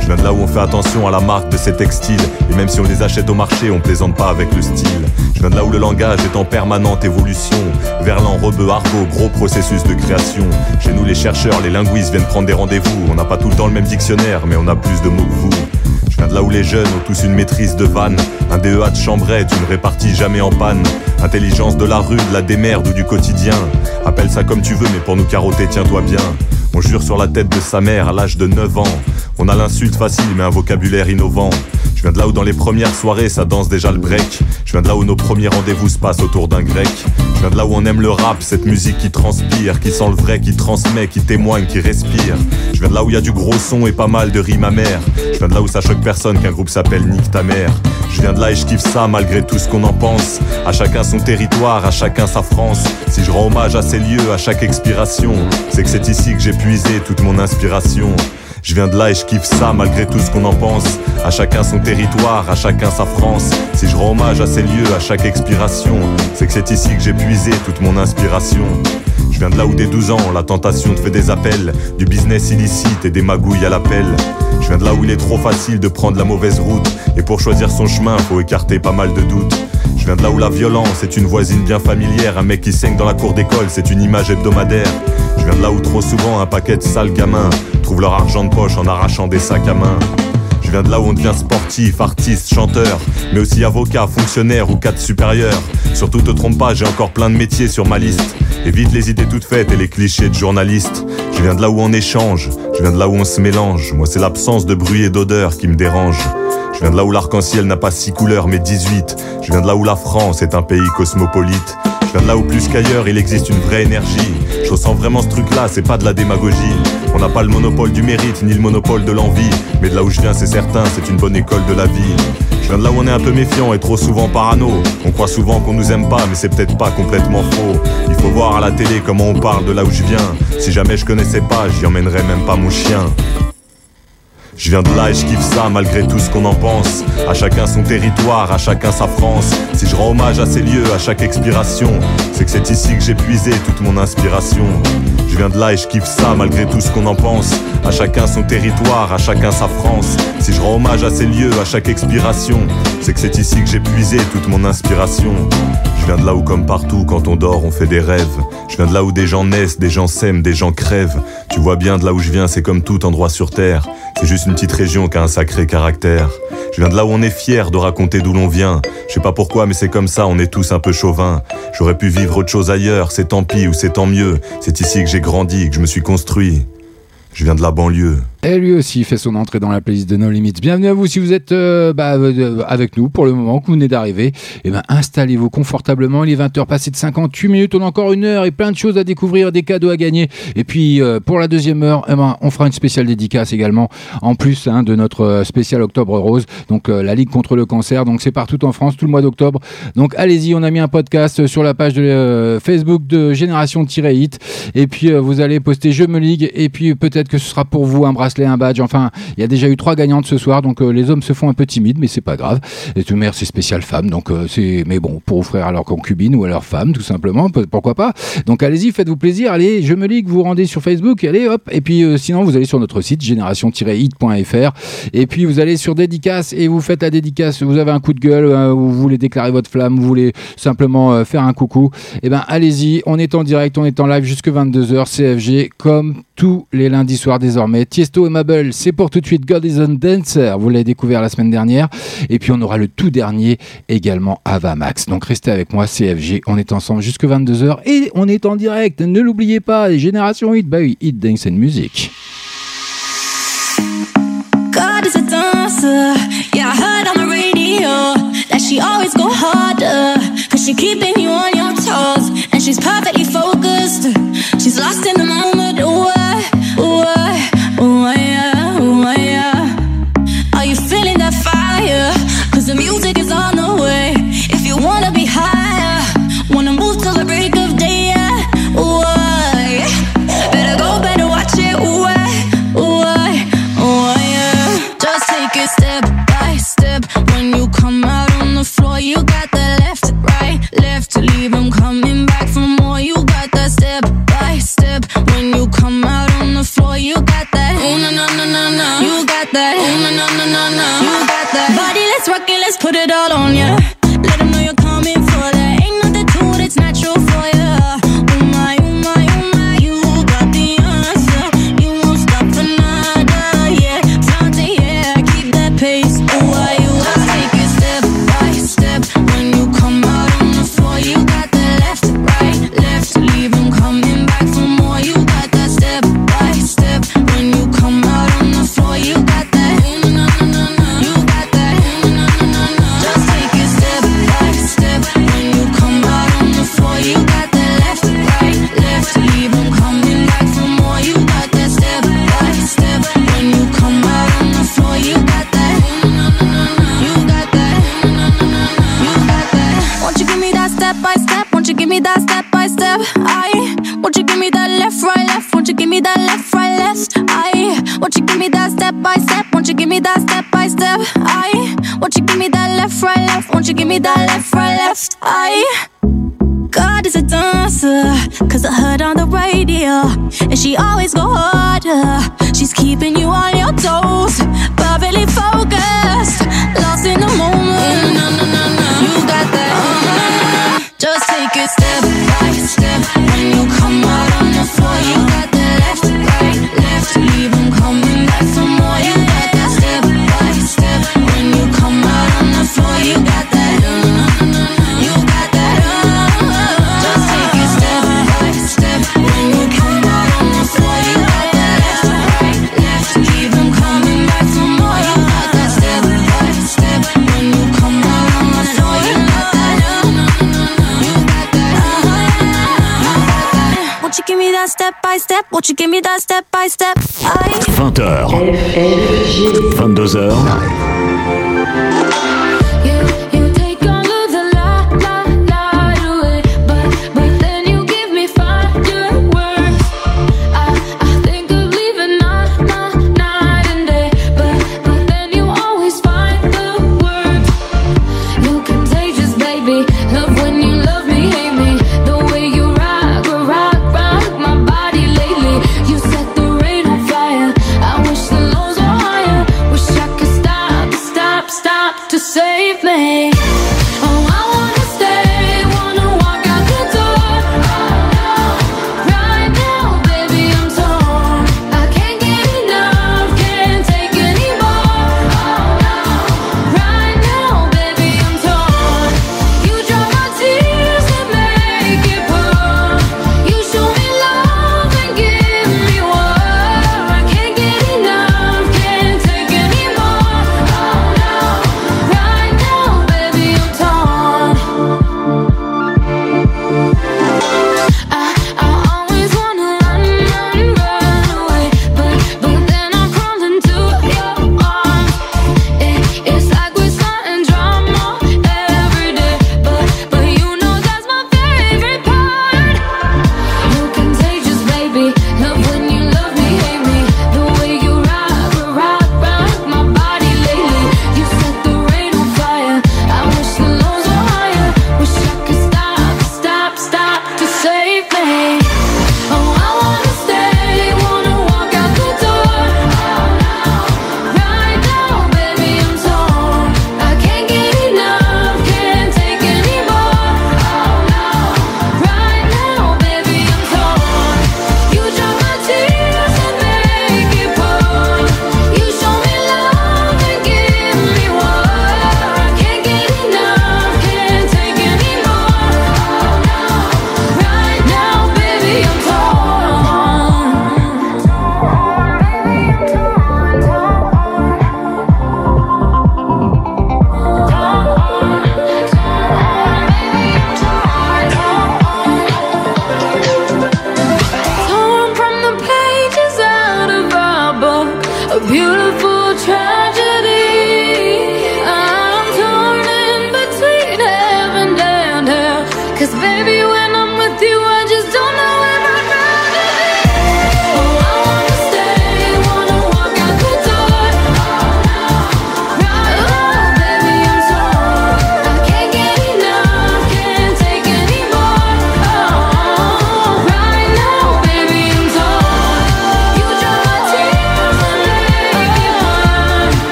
Je viens de là où on fait attention à la marque de ces textiles. Et même si on les achète au marché, on plaisante pas avec le style. Je viens de là où le langage est en permanente évolution. Verlan, rebeu, argot, gros processus de création. Chez nous, les chercheurs, les linguistes viennent prendre des rendez-vous. On n'a pas tout le temps le même dictionnaire, mais on a plus de mots que vous. Je viens de là où les jeunes ont tous une maîtrise de vanne. Un DEA de chambrette, une répartie jamais en panne. Intelligence de la rue, de la démerde ou du quotidien. Appelle ça comme tu veux, mais pour nous carotter, tiens-toi bien. On jure sur la tête de sa mère à l'âge de 9 ans. On a l'insulte facile mais un vocabulaire innovant. Je viens de là où dans les premières soirées ça danse déjà le break. Je viens de là où nos premiers rendez-vous se passent autour d'un grec. Je viens de là où on aime le rap, cette musique qui transpire, qui sent le vrai, qui transmet, qui témoigne, qui respire. Je viens de là où il y a du gros son et pas mal de rimes amères. Je viens de là où ça choque personne qu'un groupe s'appelle Nick ta mère. Je viens de là et je kiffe ça malgré tout ce qu'on en pense. À chacun son territoire, à chacun sa France. Si je rends hommage à ces lieux, à chaque expiration, c'est que c'est ici que j'ai puisé toute mon inspiration. Je viens de là et je kiffe ça malgré tout ce qu'on en pense. À chacun son territoire, à chacun sa France. Si je rends hommage à ces lieux, à chaque expiration, c'est que c'est ici que j'ai puisé toute mon inspiration. Je viens de là où dès 12 ans, la tentation te fait des appels, du business illicite et des magouilles à l'appel. Je viens de là où il est trop facile de prendre la mauvaise route, et pour choisir son chemin, faut écarter pas mal de doutes. Je viens de là où la violence est une voisine bien familière, un mec qui saigne dans la cour d'école, c'est une image hebdomadaire. Je viens de là où trop souvent un paquet de sales gamins leur argent de poche en arrachant des sacs à main. Je viens de là où on devient sportif, artiste, chanteur, mais aussi avocat, fonctionnaire ou cadre supérieur. Surtout te trompe pas, j'ai encore plein de métiers sur ma liste. Évite les idées toutes faites et les clichés de journalistes. Je viens de là où on échange, je viens de là où on se mélange. Moi c'est l'absence de bruit et d'odeur qui me dérange. Je viens de là où l'arc-en-ciel n'a pas six couleurs mais 18. Je viens de là où la France est un pays cosmopolite. Je viens de là où plus qu'ailleurs il existe une vraie énergie. Je ressens vraiment ce truc-là, c'est pas de la démagogie. On n'a pas le monopole du mérite ni le monopole de l'envie. Mais de là où je viens, c'est certain, c'est une bonne école de la vie. Je viens de là où on est un peu méfiant et trop souvent parano. On croit souvent qu'on nous aime pas, mais c'est peut-être pas complètement faux. Il faut voir à la télé comment on parle de là où je viens. Si jamais je connaissais pas, j'y emmènerais même pas mon chien. Je viens de là et je kiffe ça malgré tout ce qu'on en pense. À chacun son territoire, à chacun sa France. Si je rends hommage à ces lieux, à chaque expiration, c'est que c'est ici que j'ai puisé toute mon inspiration. Je viens de là et je kiffe ça malgré tout ce qu'on en pense. À chacun son territoire, à chacun sa France. Si je rends hommage à ces lieux, à chaque expiration, c'est que c'est ici que j'ai puisé toute mon inspiration. Je viens de là où, comme partout, quand on dort, on fait des rêves. Je viens de là où des gens naissent, des gens s'aiment, des gens crèvent. Tu vois bien de là où je viens, c'est comme tout endroit sur terre. C'est juste une petite région qui a un sacré caractère. Je viens de là où on est fier de raconter d'où l'on vient. Je sais pas pourquoi, mais c'est comme ça, on est tous un peu chauvins. J'aurais pu vivre autre chose ailleurs, c'est tant pis ou c'est tant mieux. C'est ici que j'ai grandi, que je me suis construit. Je viens de la banlieue. Et lui aussi fait son entrée dans la playlist de No Limits. Bienvenue à vous si vous êtes euh, bah, euh, avec nous pour le moment que vous venez d'arriver. Et ben installez-vous confortablement. Il est 20h passé de 58 minutes. On a encore une heure et plein de choses à découvrir, des cadeaux à gagner. Et puis euh, pour la deuxième heure, eh ben, on fera une spéciale dédicace également en plus hein, de notre euh, spécial Octobre Rose. Donc euh, la Ligue contre le cancer. Donc c'est partout en France tout le mois d'octobre. Donc allez-y, on a mis un podcast sur la page de euh, Facebook de Génération-Hit. Et puis euh, vous allez poster Je me ligue. Et puis peut-être que ce sera pour vous un bracelet, un badge. Enfin, il y a déjà eu trois gagnantes ce soir. Donc euh, les hommes se font un peu timides, mais c'est pas grave. Et tout mère, c'est spécial femme. Donc euh, c'est, mais bon, pour offrir à leur concubine ou à leur femme, tout simplement. Pourquoi pas Donc allez-y, faites-vous plaisir. Allez, Je me ligue, vous rendez sur Facebook. Allez, hop. Et puis euh, sinon, vous allez sur notre site génération-hit.fr. Et puis vous allez sur dédicace et vous faites la dédicace. Vous avez un coup de gueule, ou vous voulez déclarer votre flamme, vous voulez simplement faire un coucou. Et ben allez-y. On est en direct, on est en live jusque 22h. CFG comme tous les lundis soirs désormais. Tiesto et Mabel, c'est pour tout de suite God is a Dancer. Vous l'avez découvert la semaine dernière. Et puis on aura le tout dernier également Ava Max. Donc restez avec moi, CFG. On est ensemble jusque 22h et on est en direct. Ne l'oubliez pas, Génération Hit, bah oui, Hit Dance and Music. God is a dancer. Yeah, I heard on the radio that she always go harder. Cause she keeping you on your toes. And she's perfectly focused. She's lost in the moment. Step. When you come out on the floor, you got that. Oh, no, no, no, no, no. You got that. Oh, no, no, no, no, no. You got that. Body, let's rock it, let's put it all on ya. Let step by step? Won't you give me that step by step? I won't you give me that left, right, left? Won't you give me that left, right, left? I won't you give me that step by step? Won't you give me that step by step? I won't you give me that left, right, left? Won't you give me that left, right, left? I God is a dancer, cause I heard on the radio, and she always go harder. She's keeping you on your toes, perfectly focused, lost in the moment. Mm, no, no, no it's step by step. Won't you give me that step by step? I... 20h. 22h.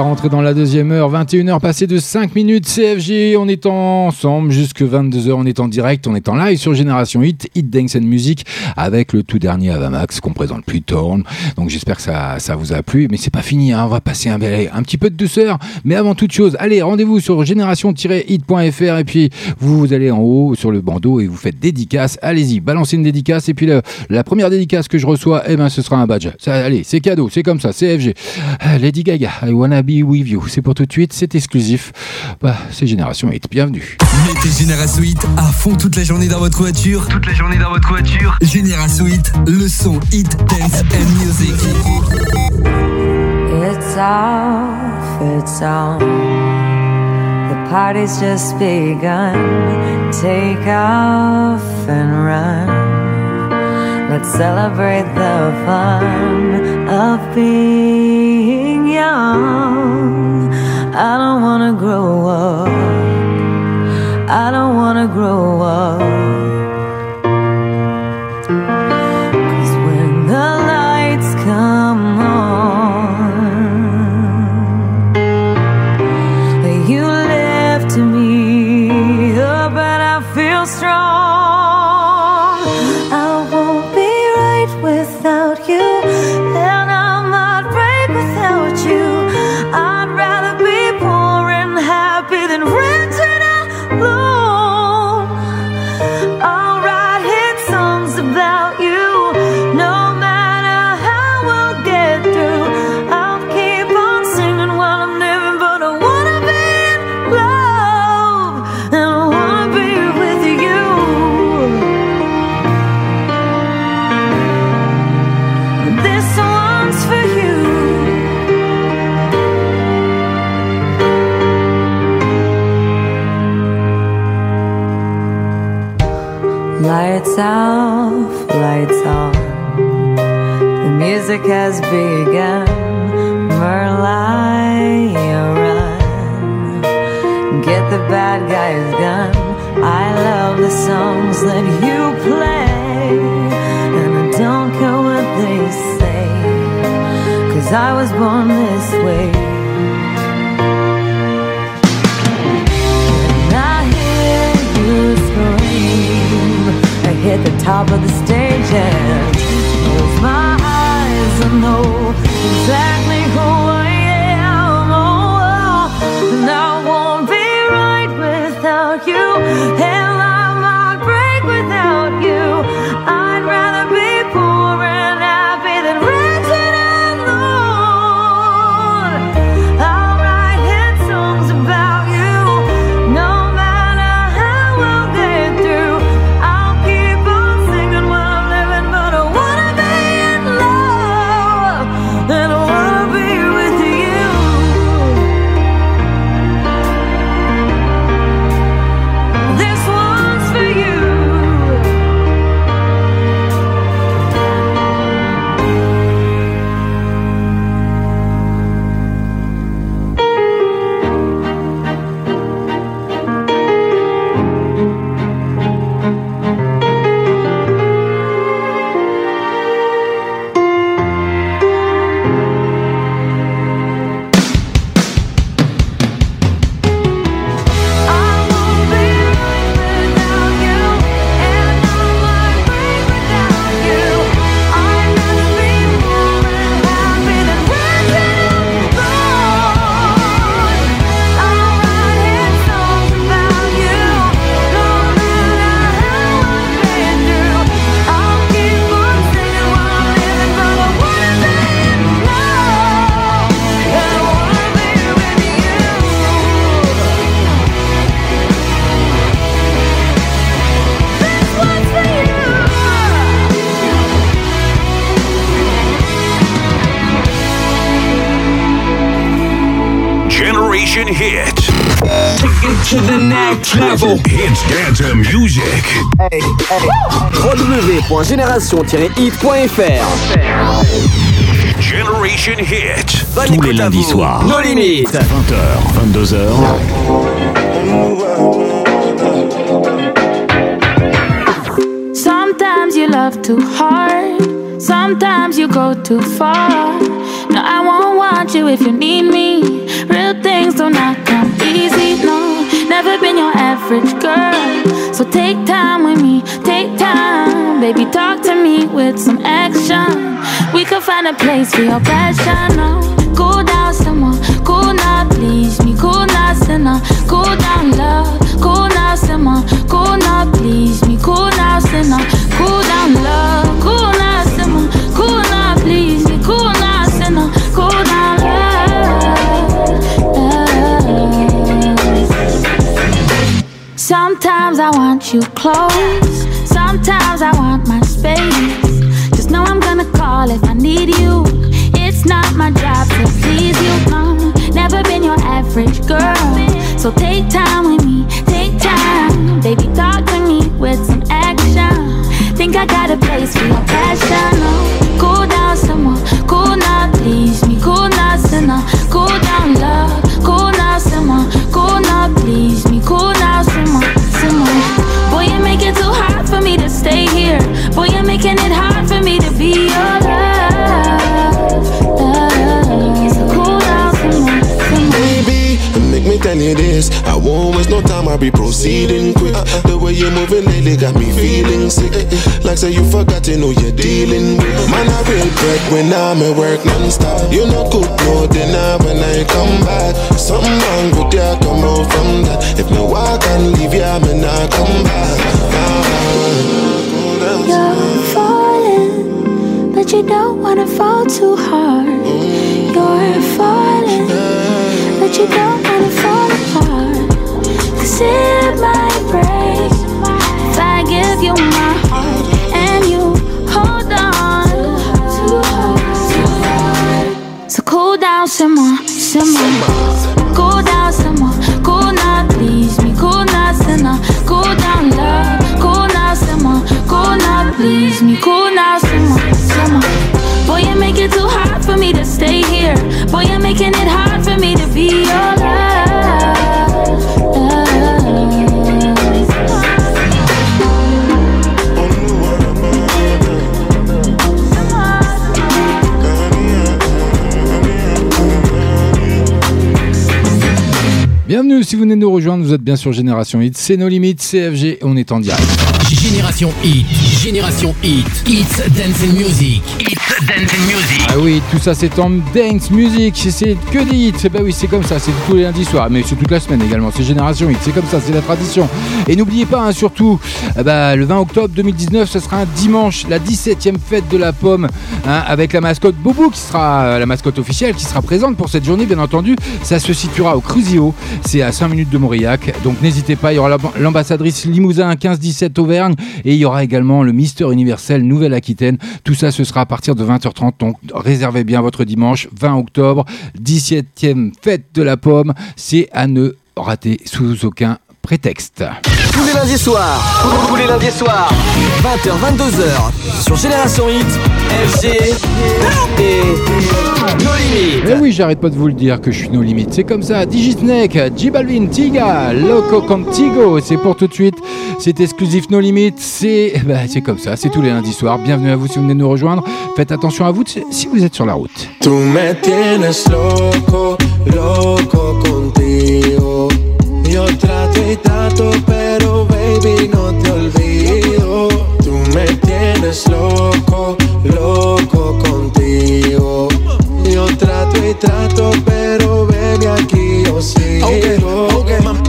la rentrée dans la deuxième heure, 21h passée de 5 minutes CFG, on est ensemble jusque 22h, on est en direct, on est en live sur Génération Hit, Hit Dance and Music, avec le tout dernier Avamax qu'on présente plus tard. Donc j'espère que ça, ça vous a plu, mais c'est pas fini, hein. on va passer un, un petit peu de douceur, mais avant toute chose, allez, rendez-vous sur génération-hit.fr et puis vous, allez en haut sur le bandeau et vous faites dédicace, allez-y, balancez une dédicace et puis la première dédicace que je reçois, eh ben ce sera un badge. Allez, c'est cadeau, c'est comme ça, CFG. Lady Gaga, I wanna be Be With C'est pour tout de suite, c'est exclusif. Bah, c'est Génération 8, bienvenue. Mettez Génération 8 à fond toute la journée dans votre voiture. Toute la journée dans votre voiture. Génération 8, le son Hit, Dance and Music. It's off, it's on. The party's just begun. Take off and run. Let's celebrate the fun of being. Young. I don't wanna grow up. I don't wanna grow up. Lights on. The music has begun. Merlion, run. Get the bad guy's gun. I love the songs that you play. And I don't care what they say. Cause I was born this way. Hit the top of the stage and close my eyes and know exactly who I am. Oh, and I won't be right without you, www.génération-hit.fr Generation Hit. Bonne Tous les à lundis soirs. Nos limites. 20h, 22h. Sometimes you love too hard. Sometimes you go too far. No, I won't want you if you need me. Real things do not never been your average girl. So take time with me. Take time, baby. Talk to me with some action. We could find a place for your passion. No, cool down, someone. Cool now, please me. Cool now, sinner. Cool down, love. Close. Sometimes I want my space. Just know I'm gonna call if I need you. It's not my job to please you, no. Never been your average girl. So take time with me, take time. Baby, talk to me with some action. Think I got a place for your passion. You this. I won't waste no time, I'll be proceeding quick. The way you're moving lately got me feeling sick. Like say you forgot to know you're dealing with. Man, I break when I'm at work non-stop. You know good, no dinner when I come back. Something wrong with ya, come out from that. If no walk and leave ya, me not come back. You're falling, but you don't wanna fall too hard. You're falling, but you don't wanna it might break if I give you my heart and you hold on. So cool down, simmer, simmer. Cool down, simmer. Cool now, please me. Cool now, sinner. Cool down, love. Cool now, simmer. Cool now, please me. Cool now, simmer, simmer. Boy, you make it too hard for me to stay here. Boy, you're making it hard for me to be your love. Vous venez de nous rejoindre, vous êtes bien sur Génération Hit, c'est nos limites, CFG, on est en direct. Génération Hit, Génération Hit, It's Dance and Music, It's Dance and Music. Ah oui, tout ça c'est en dance music, c'est que des hits, bah oui c'est comme ça, c'est tous les lundis soirs, mais c'est toute la semaine également, c'est Génération Hit, c'est comme ça, c'est la tradition. Et n'oubliez pas hein, surtout, ah bah, le 20 octobre 2019, ce sera un dimanche, la 17e fête de la pomme, hein, avec la mascotte Boubou qui sera euh, la mascotte officielle, qui sera présente pour cette journée bien entendu, ça se situera au Cruzio, c'est à 5 minutes de Mauriac, donc n'hésitez pas, il y aura l'amb- l'ambassadrice Limousin 15-17 Auvergne, et il y aura également le Mister Universel Nouvelle-Aquitaine, tout ça ce sera à partir de 20h30, donc réservez bien votre dimanche 20 octobre, 17e fête de la pomme, c'est à ne rater sous aucun prétexte. Tous les lundis soirs, tous les lundis soirs, 20h, 22h, sur Génération Hit, FG et nos limites. Eh oui, j'arrête pas de vous le dire que je suis nos limites. C'est comme ça. Digisnake, J Balvin, Tiga, Loco Contigo. C'est pour tout de suite. C'est exclusif nos limites. C'est bah, c'est comme ça. C'est tous les lundis soirs. Bienvenue à vous si vous venez de nous rejoindre. Faites attention à vous si vous êtes sur la route. Tú me tienes loco, loco contigo. Yo trato y trato, pero baby no te olvido. Tú me tienes loco, loco contigo. Yo trato y trato, pero baby aquí yo sigo.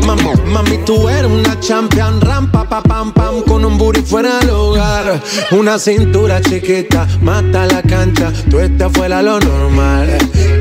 Mami, mami, tú eres una champion, rampa, pa, pam, pam, con un booty fuera del hogar. Una cintura chiquita, mata la cancha, tú estás fuera lo normal.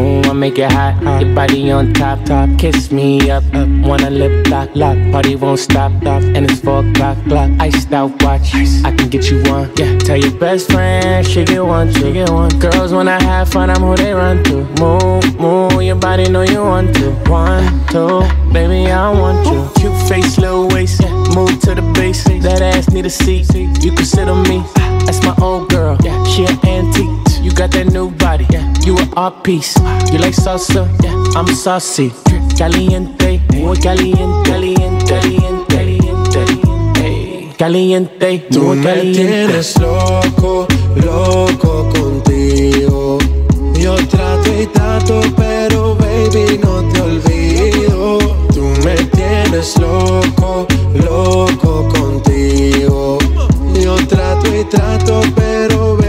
Oh, I make it hot, your body on top, top. Kiss me up, up. Wanna lip lock, lock. Party won't stop, stop. And it's four o'clock, clock. Iced out watch, I can get you one. Yeah, tell your best friend she get one, she get one. Girls wanna have fun, I'm who they run to. Move, move, your body know you want to. One, two, baby I want you. Cute face, little waist, yeah. Move to the basics. That ass need a seat. You can sit on me. That's my old girl. Yeah, she an antique. You got that new body. Yeah, you are art piece. You like salsa? Yeah, I'm saucy. Caliente, muy caliente, caliente, caliente, caliente. Caliente, muy Tú caliente. Me tienes loco, loco contigo. Yo trato y trato, pero baby no te olvides. pones loco, loco contigo. Yo trato y trato, pero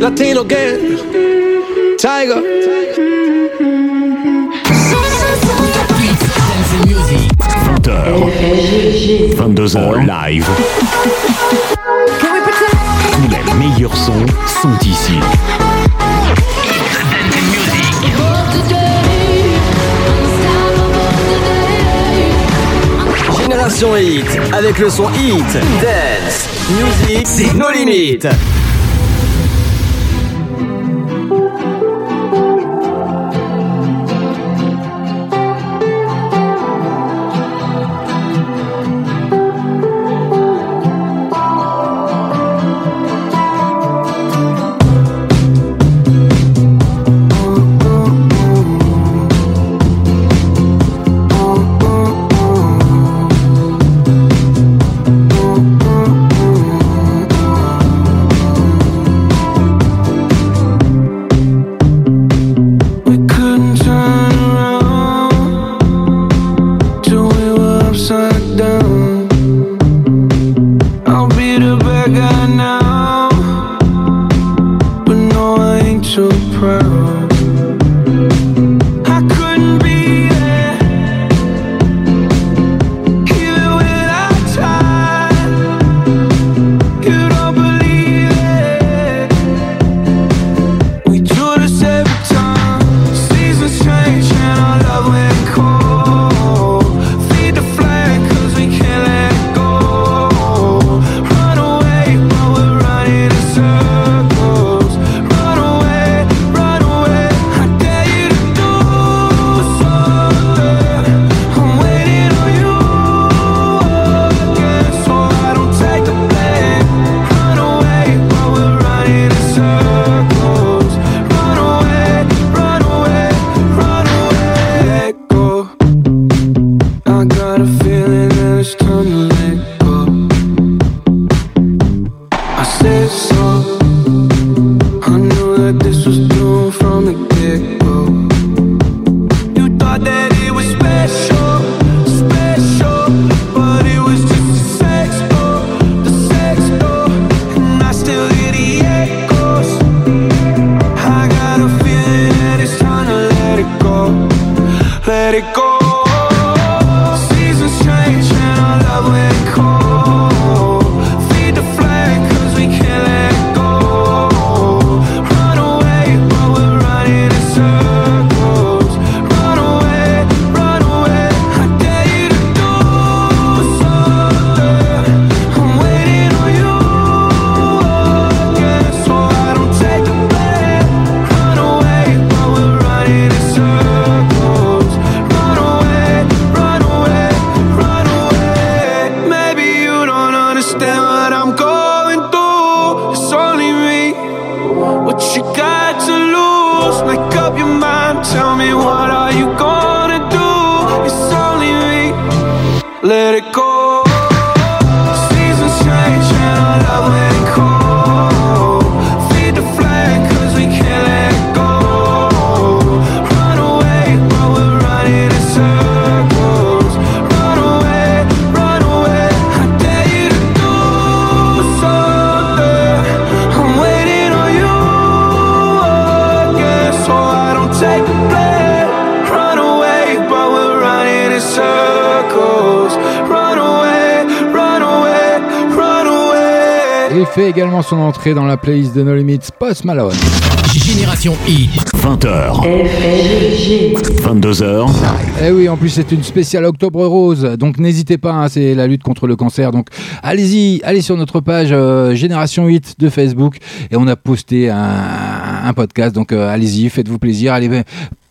Latino gang, Tiger. 22h live. Tous les meilleurs sons sont ici. Génération Hit, avec le son Hit, Dance, Music, c'est nos limites. let it go. Fait également son entrée dans la playlist de No Limits Post Malone. Génération I. 20h. 22h. Eh oui, en plus c'est une spéciale Octobre Rose, donc n'hésitez pas, hein, c'est la lutte contre le cancer. Donc allez-y, allez sur notre page euh, Génération 8 de Facebook et on a posté un, podcast. Donc euh, allez-y, faites-vous plaisir, allez ben,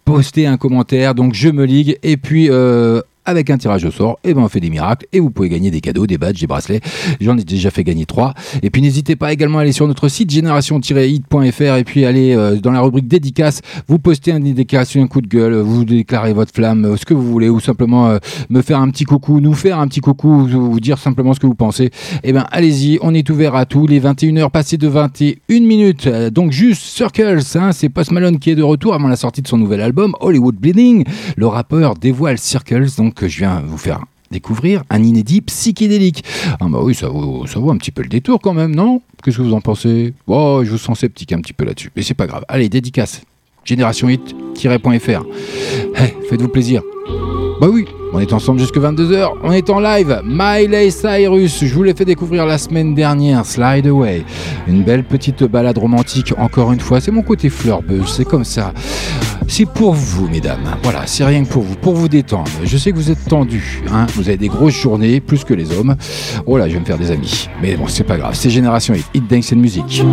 poster un commentaire. Donc je me ligue et puis euh, avec un tirage au sort, et ben on fait des miracles et vous pouvez gagner des cadeaux, des badges, des bracelets. J'en ai déjà fait gagner trois. Et puis n'hésitez pas également à aller sur notre site génération-hit.fr et puis aller euh, dans la rubrique dédicace, vous postez une dédicace, un coup de gueule, vous déclarez votre flamme, euh, ce que vous voulez, ou simplement euh, me faire un petit coucou, nous faire un petit coucou, vous, dire simplement ce que vous pensez. Et ben allez-y, on est ouvert à tout. Les 21h passées de 21 minutes. Donc juste Circles, hein, c'est Post Malone qui est de retour avant la sortie de son nouvel album Hollywood Bleeding. Le rappeur dévoile Circles, donc que je viens vous faire découvrir un inédit psychédélique. Ah bah oui, ça vaut, un petit peu le détour quand même, non? Qu'est-ce que vous en pensez? Oh, je vous sens sceptique un petit peu là-dessus, mais c'est pas grave. Allez, dédicace. Génération Hit-.fr. Eh, faites-vous plaisir. Bah oui, on est ensemble jusque 22h. On est en live. Miley Cyrus, je vous l'ai fait découvrir la semaine dernière. Slide Away. Une belle petite balade romantique. Encore une fois, c'est mon côté fleur-beuse. C'est comme ça. C'est pour vous, mesdames. Voilà, c'est rien que pour vous, pour vous détendre. Je sais que vous êtes tendus. Hein vous avez des grosses journées, plus que les hommes. Oh là, je vais me faire des amis. Mais bon, c'est pas grave. C'est Génération Hit. Hit Dance and Music.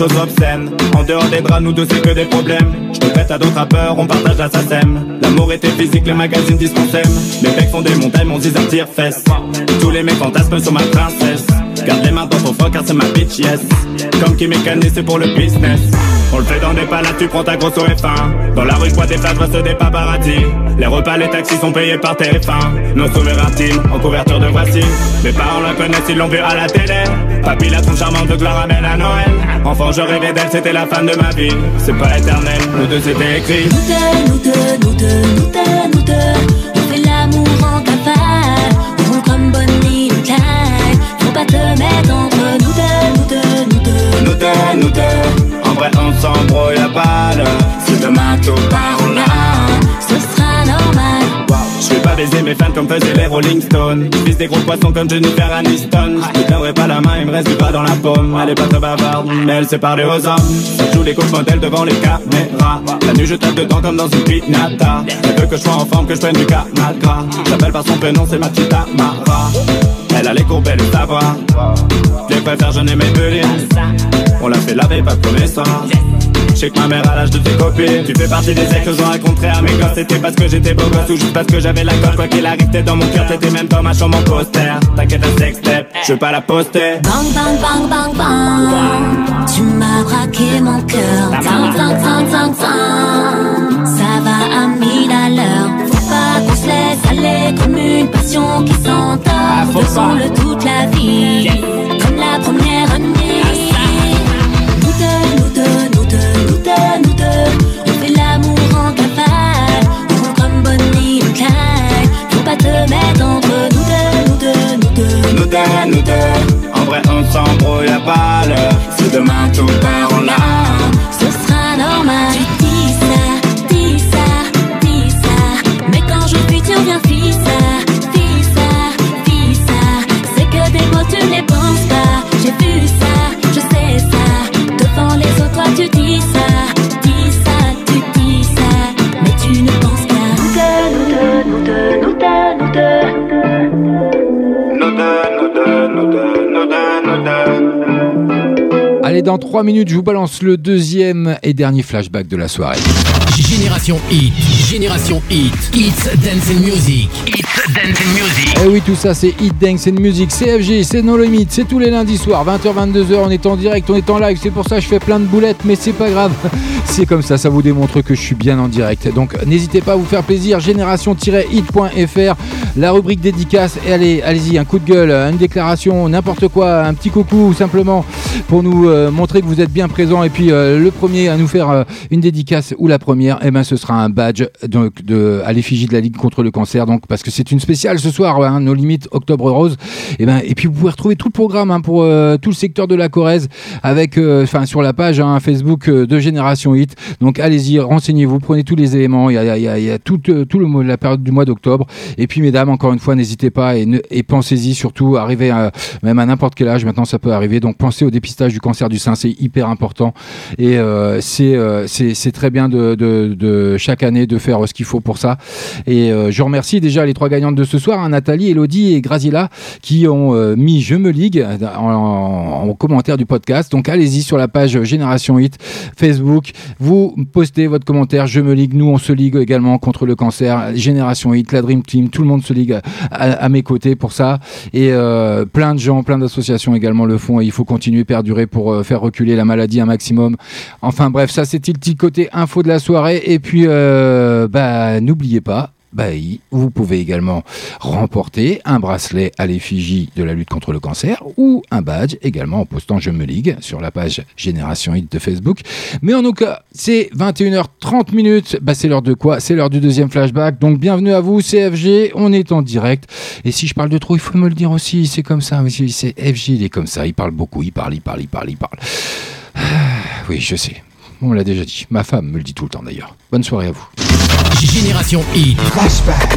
En dehors des draps nous deux c'est que des problèmes. Je te prête à d'autres rappeurs, on partage la SACEM L'amour était physique, les magazines disent qu'on s'aime. Les mecs font des montagnes, mon zizan tire fesse Tous les mecs fantasment sur ma princesse c'est ma bitch yes. Comme qui mécanise c'est pour le business. On le fait dans des palades, tu prends ta grosse au F1 Dans la rue je vois des je vois des paparazzi. Les repas, les taxis sont payés par TF1 Nos souverains intimes, en couverture de voici Mes parents la connaissent, ils l'ont vu à la télé. Papy la tronche charmante de Clara ramène à Noël. Enfant je rêvais d'elle, c'était la femme de ma vie. C'est pas éternel, nous deux c'était écrit. Nous deux, nous deux deux Nous deux, En vrai on s'embrouille à balle. Si demain tout part larmes Ce sera normal. Je vais pas baiser mes fans comme faisaient les Rolling Stones. Vise des gros poissons comme Jennifer Aniston. Je te tiendrai pas la main, il me reste du pas dans la paume. Elle est pas très bavarde, mais elle sait parler aux hommes. Ça joue les coups modèles devant les caméras. La nuit je tape dedans comme dans une piñata Elle veut que je sois en forme, que je prenne du Canada J'appelle par son prénom, c'est ma petite Amara Elle a les courbes, elle le savoir. Je préfère, je n'ai mes On l'a fait laver, pas de connaissance je sais que ma mère a l'âge de tes copines Tu fais partie des ex que j'en raconterai à mes gosses. C'était parce que j'étais beau gosse ou juste parce que j'avais la cote Quoi qu'il arrive t'es dans mon cœur T'étais même dans ma chambre en poster. T'inquiète un sextape, je veux pas la poster. Bang bang bang bang bang. Tu m'as braqué mon cœur. Tang tang tang tang tang Ça va à mille à l'heure Faut pas qu'on se laisse aller Comme une passion qui s'entend Faisons-le toute la vie. Comme la première nuit En vrai on s'embrouille à balle. Si demain tout part en larmes 3 minutes, je vous balance le deuxième et dernier flashback de la soirée. Génération Hit, Génération Hit, It's Dance and Music, It's Dance and Music. Eh oui, tout ça, c'est Hit Dance and Music, CFG, c'est No Limit, c'est tous les lundis soirs, 20h, 22h, on est en direct, on est en live, c'est pour ça que je fais plein de boulettes, mais c'est pas grave, (laughs) c'est comme ça, ça vous démontre que je suis bien en direct. Donc n'hésitez pas à vous faire plaisir, génération-hit.fr, la rubrique dédicace, et allez, allez-y, un coup de gueule, une déclaration, n'importe quoi, un petit coucou, simplement, pour nous euh, montrer que vous êtes bien présent, et puis euh, le premier à nous faire euh, une dédicace, ou la première, eh ben ce sera un badge donc, de, à l'effigie de la Ligue contre le cancer, donc parce que c'est une spéciale ce soir, hein, nos limites Octobre Rose. Et, ben, et puis vous pouvez retrouver tout le programme hein, pour euh, tout le secteur de la Corrèze avec, euh, enfin sur la page hein, Facebook euh, de Génération Hit. Donc allez-y, renseignez-vous, prenez tous les éléments. Il y a, il tout, le la période du mois d'octobre. Et puis mesdames, encore une fois, n'hésitez pas et, pensez-y surtout. Arrivez à- même à n'importe quel âge, maintenant ça peut arriver. Donc pensez au dépistage du cancer du sein, c'est hyper important. Et c'est très bien de, de chaque année de faire ce qu'il faut pour ça. Et euh, je remercie déjà les trois gagnantes de ce soir, hein, Nathalie, Elodie et Graziella, qui ont euh, mis Je me ligue en, en- en commentaire du podcast. Donc allez-y sur la page Génération Hit Facebook, vous postez votre commentaire Je me ligue. Nous, on se ligue également contre le cancer. Génération Hit, la Dream Team, tout le monde se ligue à, mes côtés pour ça. Et euh, plein de gens, plein d'associations également le font. Et il faut continuer, perdurer pour faire reculer la maladie un maximum. Enfin bref, ça c'était le petit côté info de la soirée. Et puis, euh, bah, n'oubliez pas. Bah, vous pouvez également remporter un bracelet à l'effigie de la lutte contre le cancer ou un badge également en postant Je me ligue sur la page Génération Hit de Facebook. Mais en tout cas, c'est 21h30 minutes. Bah, c'est l'heure de quoi? C'est l'heure du deuxième flashback. Donc bienvenue à vous, CFG. On est en direct. Et si je parle de trop, il faut me le dire aussi. C'est comme ça. monsieur. C'est FG, il est comme ça. Il parle beaucoup. Il parle, il parle, il parle, il parle. Ah, Oui, je sais. On me l'a déjà dit. Ma femme me le dit tout le temps d'ailleurs. Bonne soirée à vous. Génération Hit. Flashback.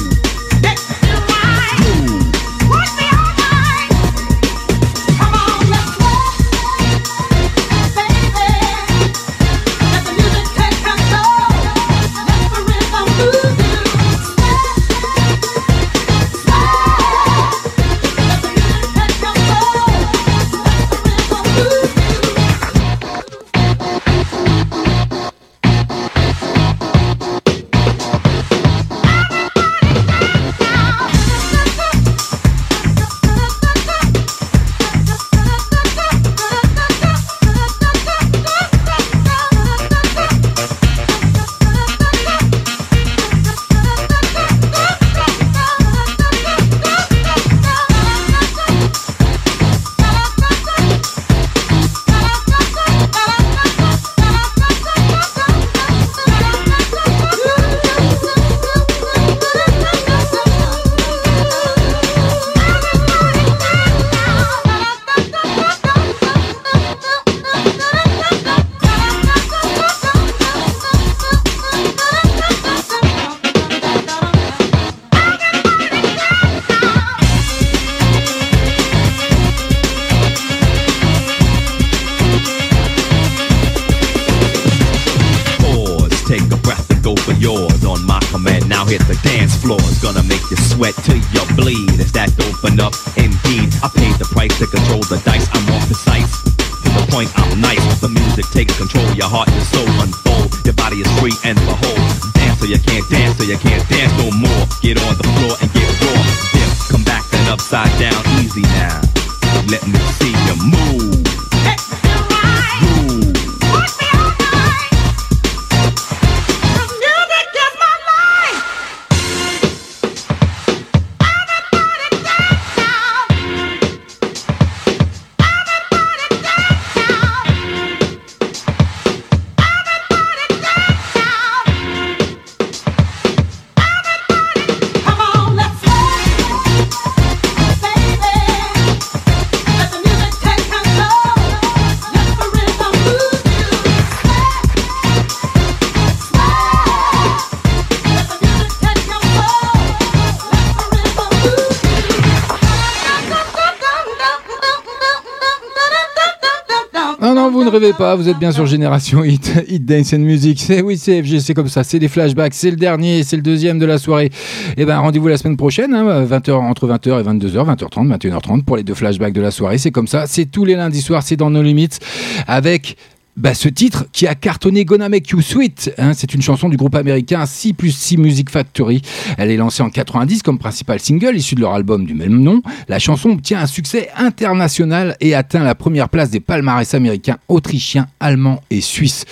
Pas, vous êtes bien sur Génération Hit, Hit Dance and Music. C'est oui, c'est FG, c'est comme ça, c'est des flashbacks, c'est le dernier, c'est le deuxième de la soirée. Et ben rendez-vous la semaine prochaine, hein, 20h, entre 20h et 22h, 20h30, 21h30 pour les deux flashbacks de la soirée. C'est comme ça, c'est tous les lundis soirs, c'est dans nos limites, avec bah, ce titre qui a cartonné Gonna Make You Sweet. hein. c'est une chanson du groupe américain 6 plus 6 Music Factory. Elle est lancée en 90 comme principal single issu de leur album du même nom. La chanson obtient un succès international et atteint la première place des palmarès américains, autrichiens, allemands et suisses.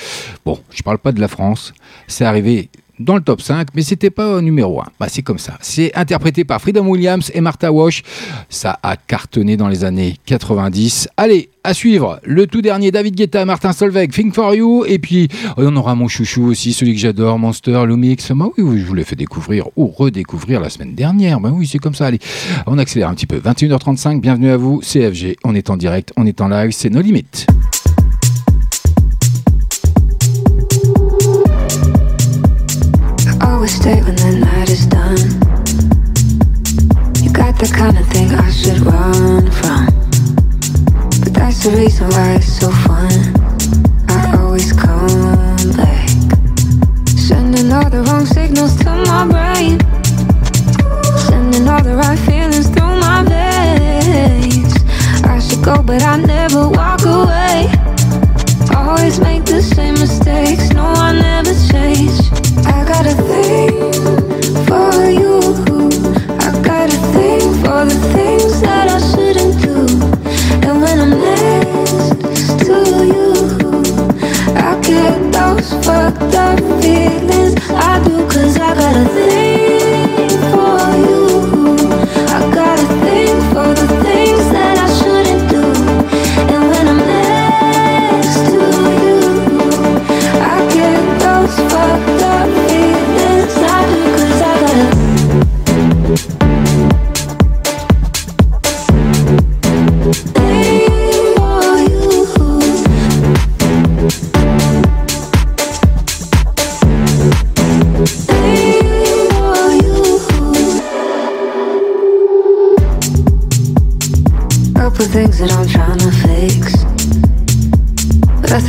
Bon, je parle pas de la France. C'est arrivé dans le top 5, mais c'était pas au numéro 1. Bah, c'est comme ça. C'est interprété par Freedom Williams et Martha Wash. Ça a cartonné dans les années 90. Allez, à suivre, le tout dernier David Guetta, Martin Solveig, Think for You. Et puis, oh, on aura mon chouchou aussi, celui que j'adore, Monster, Lumix. Bah oui, oui, je vous l'ai fait découvrir ou redécouvrir la semaine dernière. Bah oui, c'est comme ça. Allez, on accélère un petit peu. 21h35, bienvenue à vous, CFG. On est en direct, on est en live, c'est nos limites. Always stay when the night is done. You got the kind of thing I should run from. But that's the reason why it's so fun. I always come back. Sending all the wrong signals to my brain. Sending all the right feelings through my veins. I should go, but I never walk away. Always make the same mistakes. No, I never fucked up feelings. I do, cause I got a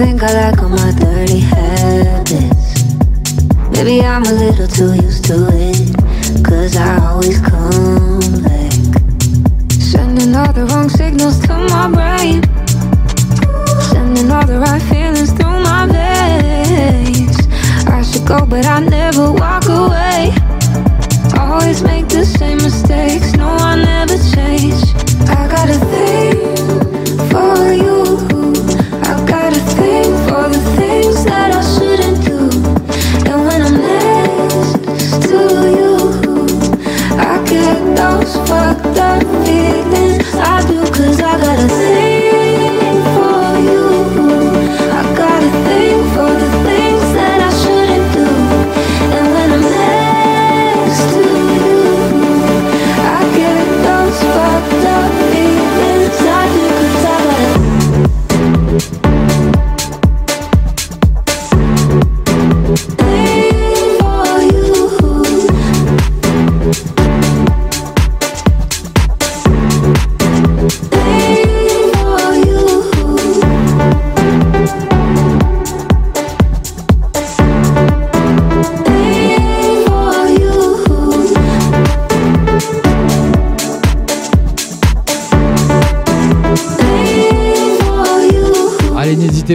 think I like all my dirty habits. Maybe I'm a little too used to it. Cause I always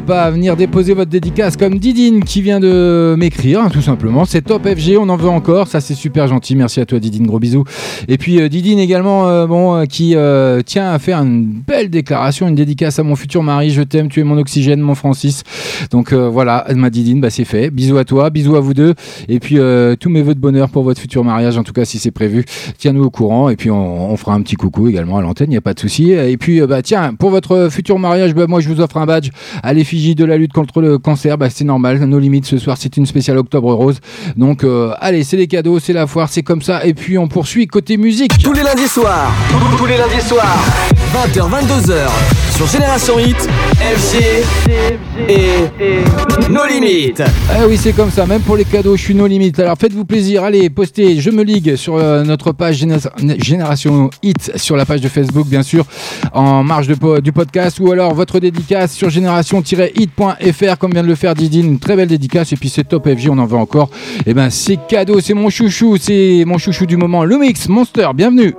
pas à venir déposer votre dédicace comme Didine qui vient de m'écrire, hein, tout simplement. C'est top FG, on en veut encore. Ça, c'est super gentil. Merci à toi, Didine. Gros bisous. Et puis, euh, Didine également, euh, euh, qui tient à faire une belle déclaration, une dédicace à mon futur mari. Je t'aime, tu es mon oxygène, mon Francis. Donc euh, voilà, ma Didine, bah, c'est fait. Bisous à toi, bisous à vous deux. Et puis, euh, tous mes voeux de bonheur pour votre futur mariage, en tout cas, si c'est prévu. Tiens-nous au courant. Et puis, on, fera un petit coucou également à l'antenne, il n'y a pas de souci. Et puis, euh, bah, tiens, pour votre futur mariage, bah, moi, je vous offre un badge à l'effigie de la lutte contre le cancer. Bah, c'est normal, nos limites ce soir, c'est une spéciale octobre rose. Donc, allez, c'est les cadeaux, c'est la foire, c'est comme ça. Et puis, on poursuit côté musique. Tous les lundis soirs, tous les lundis soirs, 20h, 22h, sur Génération Hit, FG et nos limites. Ah oui, c'est comme ça, même pour les cadeaux, je suis nos limites. Alors faites-vous plaisir, allez, postez Je me ligue sur euh, notre page Géné- Génération Hit, sur la page de Facebook, bien sûr, en marge de du podcast, ou alors votre dédicace sur génération-hit.fr, comme vient de le faire Didine, une très belle dédicace, et puis c'est top FG, on en veut encore. Et ben, c'est cadeau, c'est mon chouchou, c'est mon chouchou du moment, Lumix Monster, bienvenue.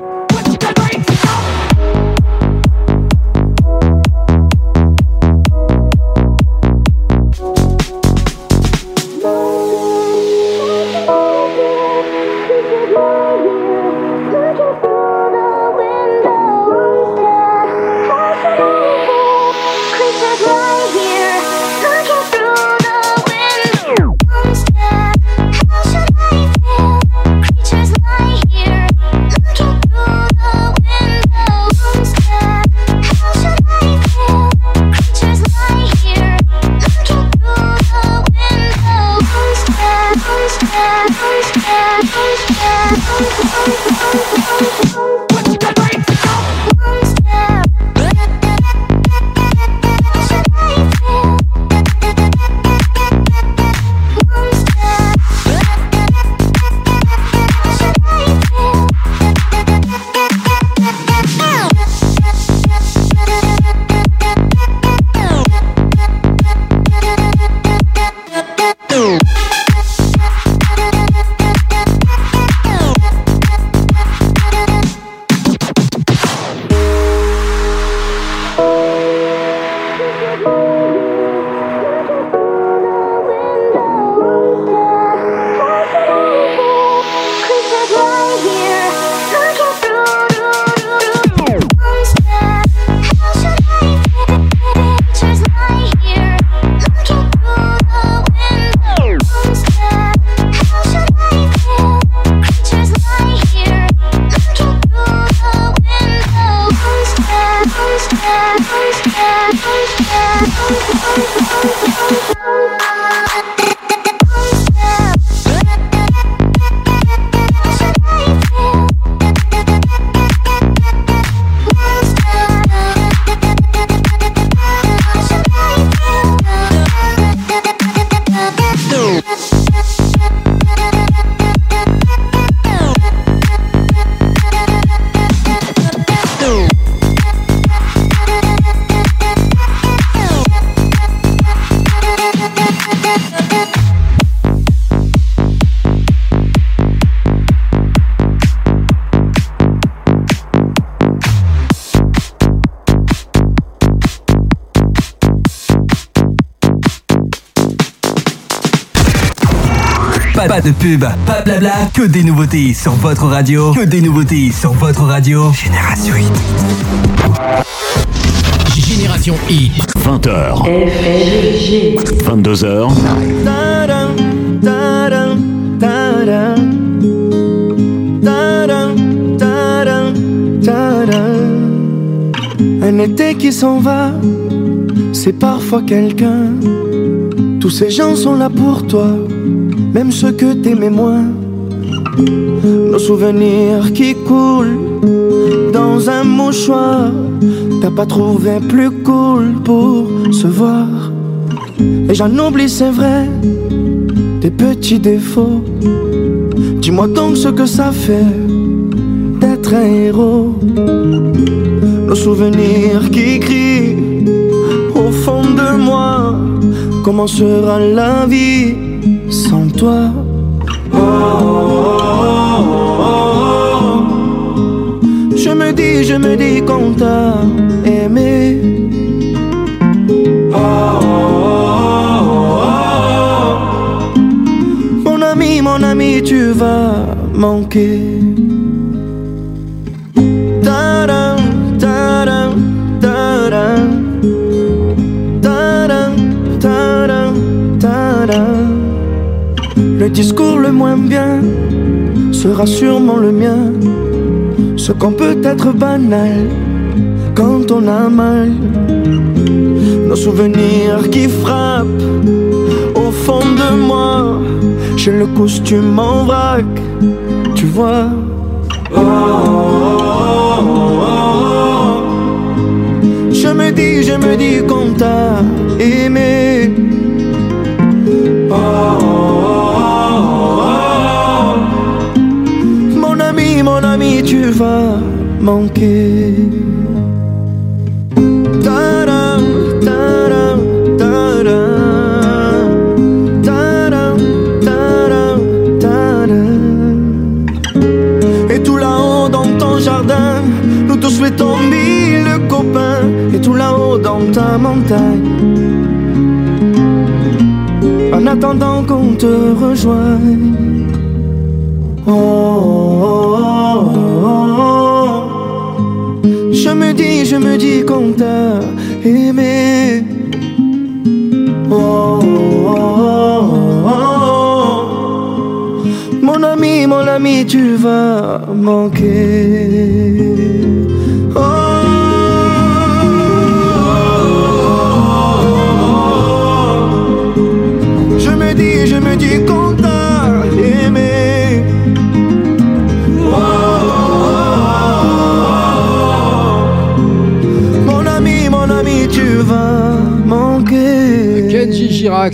Pub, pas blabla, que des nouveautés sur votre radio. Que des nouveautés sur votre radio. Génération Hit. Génération Hit. 20h. 22h. Un été qui s'en va, c'est parfois quelqu'un. Tous ces gens sont là pour toi, même ceux que t'aimais moins. Nos souvenirs qui coulent dans un mouchoir. T'as pas trouvé plus cool pour se voir. Et j'en oublie, c'est vrai, tes petits défauts. Dis-moi donc ce que ça fait d'être un héros. Nos souvenirs qui crient au fond de moi. Comment sera la vie sans toi? Je me dis, je me dis qu'on t'a aimé. Mon ami, mon ami, tu vas manquer. Discours le moins bien sera sûrement le mien. Ce qu'on peut être banal quand on a mal. Nos souvenirs qui frappent au fond de moi. J'ai le costume en vrac, tu vois. Je me dis, je me dis qu'on t'a aimé. Tu vas manquer. Ta-dam, ta-dam, ta-dam. Et tout là-haut dans ton jardin, nous te souhaitons mille copains. Et tout là-haut dans ta montagne, en attendant qu'on te rejoigne. Oh, qu'on t'a aimé. Oh, oh, oh, oh. Mon ami, mon ami, tu vas manquer.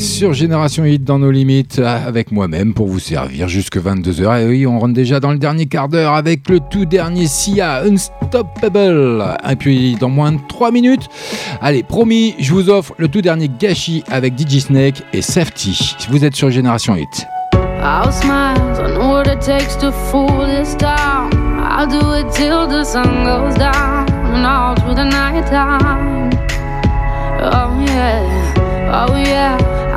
Sur Génération Hit dans nos limites euh, avec moi-même pour vous servir jusque 22h. Et oui, on rentre déjà dans le dernier quart d'heure avec le tout dernier Sia Unstoppable. Et puis dans moins de 3 minutes, allez, promis, je vous offre le tout dernier gâchis avec DJ Snake et Safety. Vous êtes sur Génération Hit. I'll smile, it takes to fool this. I'll do it till the sun goes down through the night time. Oh yeah, oh yeah.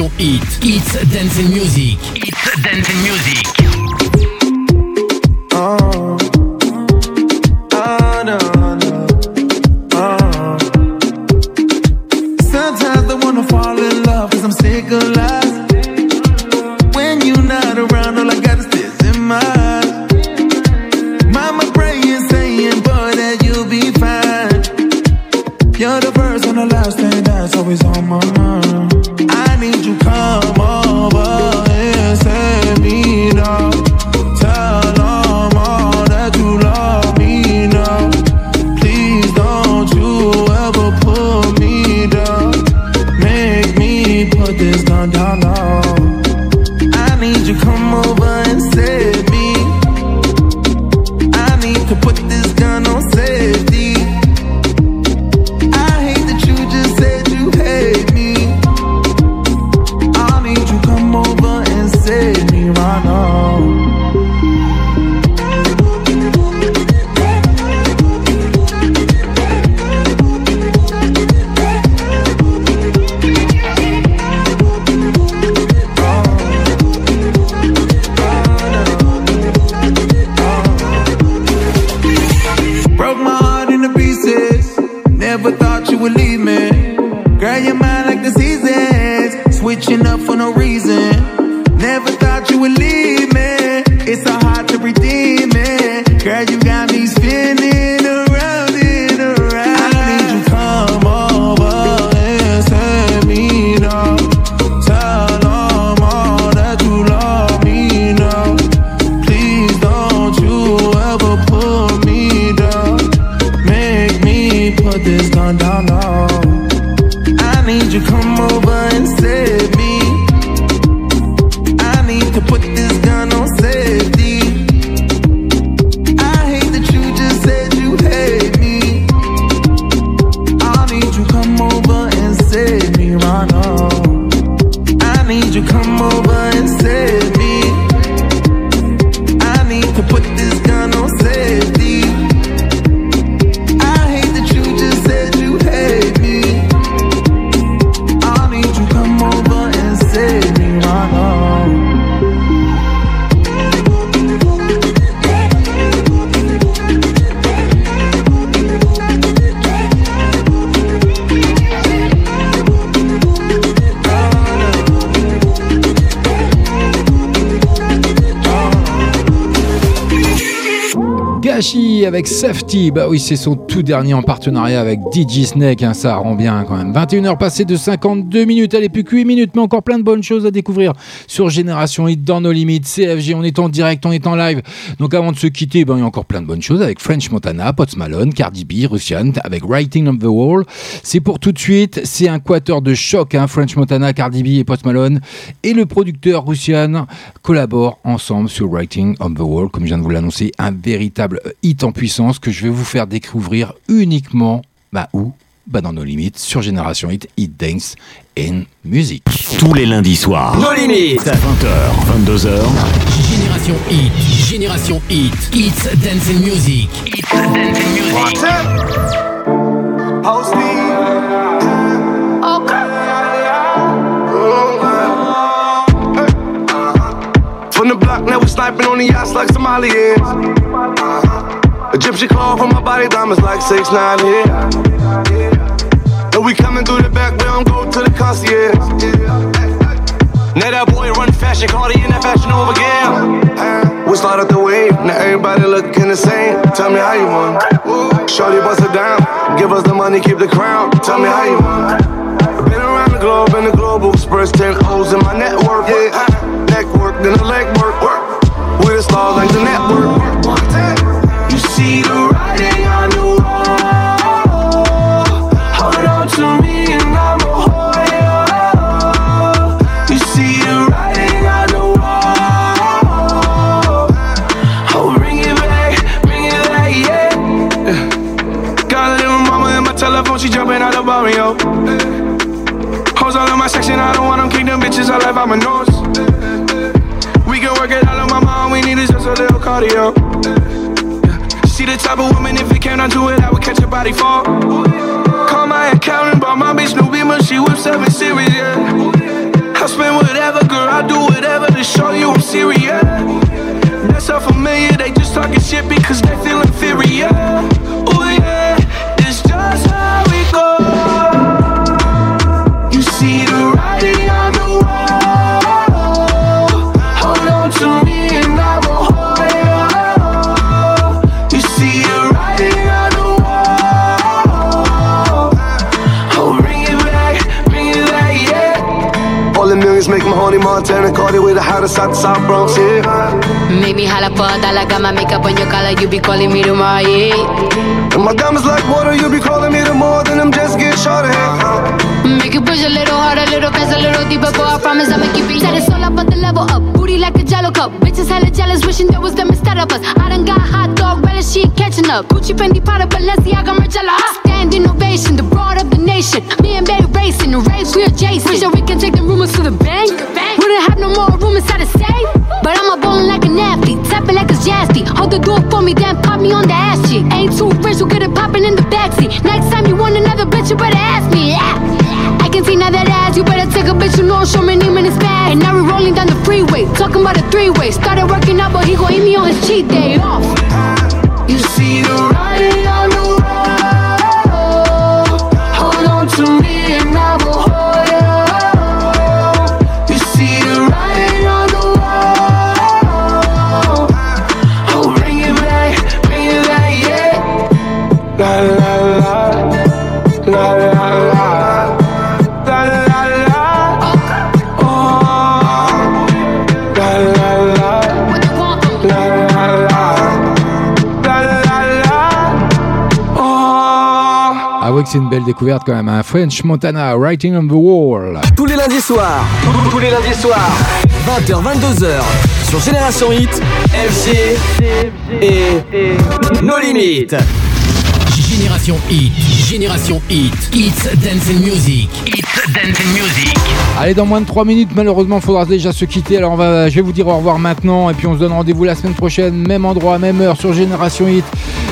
Génération Hit, It's Dance and Music, It's Dance and Music. Avec Safety, bah oui c'est son tout dernier en partenariat avec DJ Snake, hein, ça rend bien quand même. 21h passées de 52 minutes, allez plus que 8 minutes, mais encore plein de bonnes choses à découvrir sur Génération Hit dans nos limites, CFG, on est en direct, on est en live. Donc avant de se quitter, ben, il y a encore plein de bonnes choses avec French Montana, Pots Malone, Cardi B, Russian, avec Writing on the Wall. C'est pour tout de suite, c'est un quater de choc, hein, French Montana, Cardi B et Post Malone. Et le producteur Russian collaborent ensemble sur Writing on the Wall, comme je viens de vous l'annoncer, un véritable hit en puissance que je vais vous faire découvrir uniquement, bah où bah dans nos limites, sur Génération Hit, Hit Dance and Music. tous les lundis soirs. Nos limites. 20h, 22h, Génération Hit, Génération Hit, It's Dance and Music, It's Dance and Music. From the block, now we sniping on the yachts like Somalians. Egyptian call for my body, diamonds like 6 9 here. And we coming through the back, we don't go to the concierge. Now that boy run fashion, Cardi in that fashion over again. We start up the wave, now everybody looking the same. Tell me how you want. Shorty bust it down, give us the money, keep the crown. Tell me how you want. Been around the globe in the global express, 10 O's in my network. Yeah, neck then the leg work. work. We the stars like the network. Barrio. Hoes all in my section, I don't want them them bitches, I left out my nose. We can work it out on my mom, we need is just a little cardio. She the type of woman, if it came down to it, I would catch her body fall. Call my accountant, brought my bitch new beamer, she whips seven series, yeah. I spend whatever, girl, I do whatever to show you I'm serious. That's so familiar, they just talking shit because they feel inferior. Oh yeah, it's just how we go. Millions make them horny Montana Cardi with the hottest out the South Bronx, yeah Make me holla for a dollar, got my makeup on your collar, you be calling me tomorrow, yeah. And my diamonds like water, you be calling me the more than them just get shorter Make you push a little harder, a little faster, a little deeper, boy, I promise I'ma keep it. It's all about the level up, booty like a jello cup. Bitches hella jealous, wishing there was them instead of us. I done got hot dog, relish, she ain't catching up. Gucci, Fendi, Prada, Balenciaga, Margiela. I stand innovation, the broad of the nation. Me and Bay racing, the race we adjacent. Pretty sure we can take the rumors to the bank. Wouldn't have no more room inside the safe. But I'm a ballin' like an athlete, tapping like a jasty. Hold the door for me, then pop me on the ass cheek. Ain't too rich, we'll get it poppin' in the backseat. Next time you want another bitch, you better ask me. Yeah. I can see now that ass, you better take a bitch, you know, show me name in his bag. And now we rolling down the freeway, talking about a three way. Started working out, but he gon' eat me on his cheat day off. You see the découverte quand même. Un French Montana, Writing on the Wall. Tous les lundis soirs. Tous les lundis soirs. 20h, 22h. Sur Génération Hit, FG et nos limites. Génération Hit, Génération Hit, It's Dance and Music, It's Dance and Music. Allez, dans moins de 3 minutes, malheureusement, il faudra déjà se quitter. Alors, je vais vous dire au revoir maintenant. Et puis, on se donne rendez-vous la semaine prochaine, même endroit, même heure, sur Génération Hit.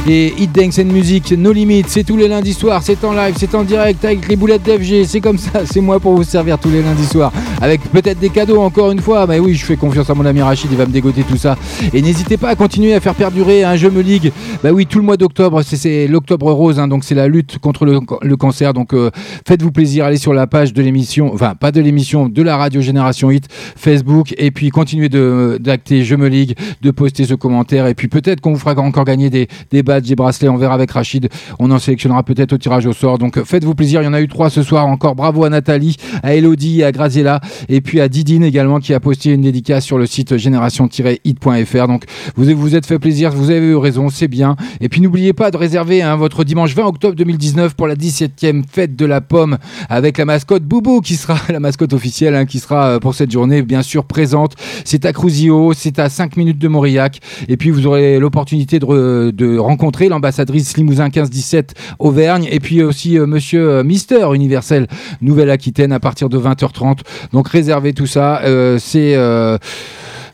Et Hit Dance and Music, nos limites. C'est tous les lundis soirs, c'est en live, c'est en direct avec les boulettes d'FG. C'est comme ça, c'est moi pour vous servir tous les lundis soirs. Avec peut-être des cadeaux, encore une fois. Mais oui, je fais confiance à mon ami Rachid, il va me dégoter tout ça. Et n'hésitez pas à continuer à faire perdurer un jeu me ligue. Bah oui, tout le mois d'octobre, c'est- l'octobre rose, hein, donc c'est la lutte contre le, le cancer. Donc euh, faites-vous plaisir, allez sur la page de l'émission, enfin pas de l'émission, de la radio Génération Hit, Facebook, et puis continuez d'acter Je me ligue, de poster ce commentaire, et puis peut-être qu'on vous fera encore gagner des, des badges, des bracelets, on verra avec Rachid, on en sélectionnera peut-être au tirage au sort. Donc faites-vous plaisir, il y en a eu trois ce soir encore. Bravo à Nathalie, à Elodie, à Graziella, et puis à Didine également qui a posté une dédicace sur le site génération-hit.fr. Donc vous vous êtes fait plaisir, vous avez eu raison, c'est bien. Et puis n'oubliez pas de réserver hein, votre dimanche 20 octobre 2019 pour la 17e fête de la pomme avec la mascotte Boubou qui sera (laughs) la mascotte officielle hein, qui sera euh, pour cette journée bien sûr présente. C'est à Cruzio, c'est à 5 minutes de Mauriac. Et puis vous aurez l'opportunité de, de rencontrer l'ambassadrice Limousin 1517 Auvergne et puis aussi euh, monsieur euh, Mister Universel Nouvelle-Aquitaine à partir de 20h30. Donc réservez tout ça. C'est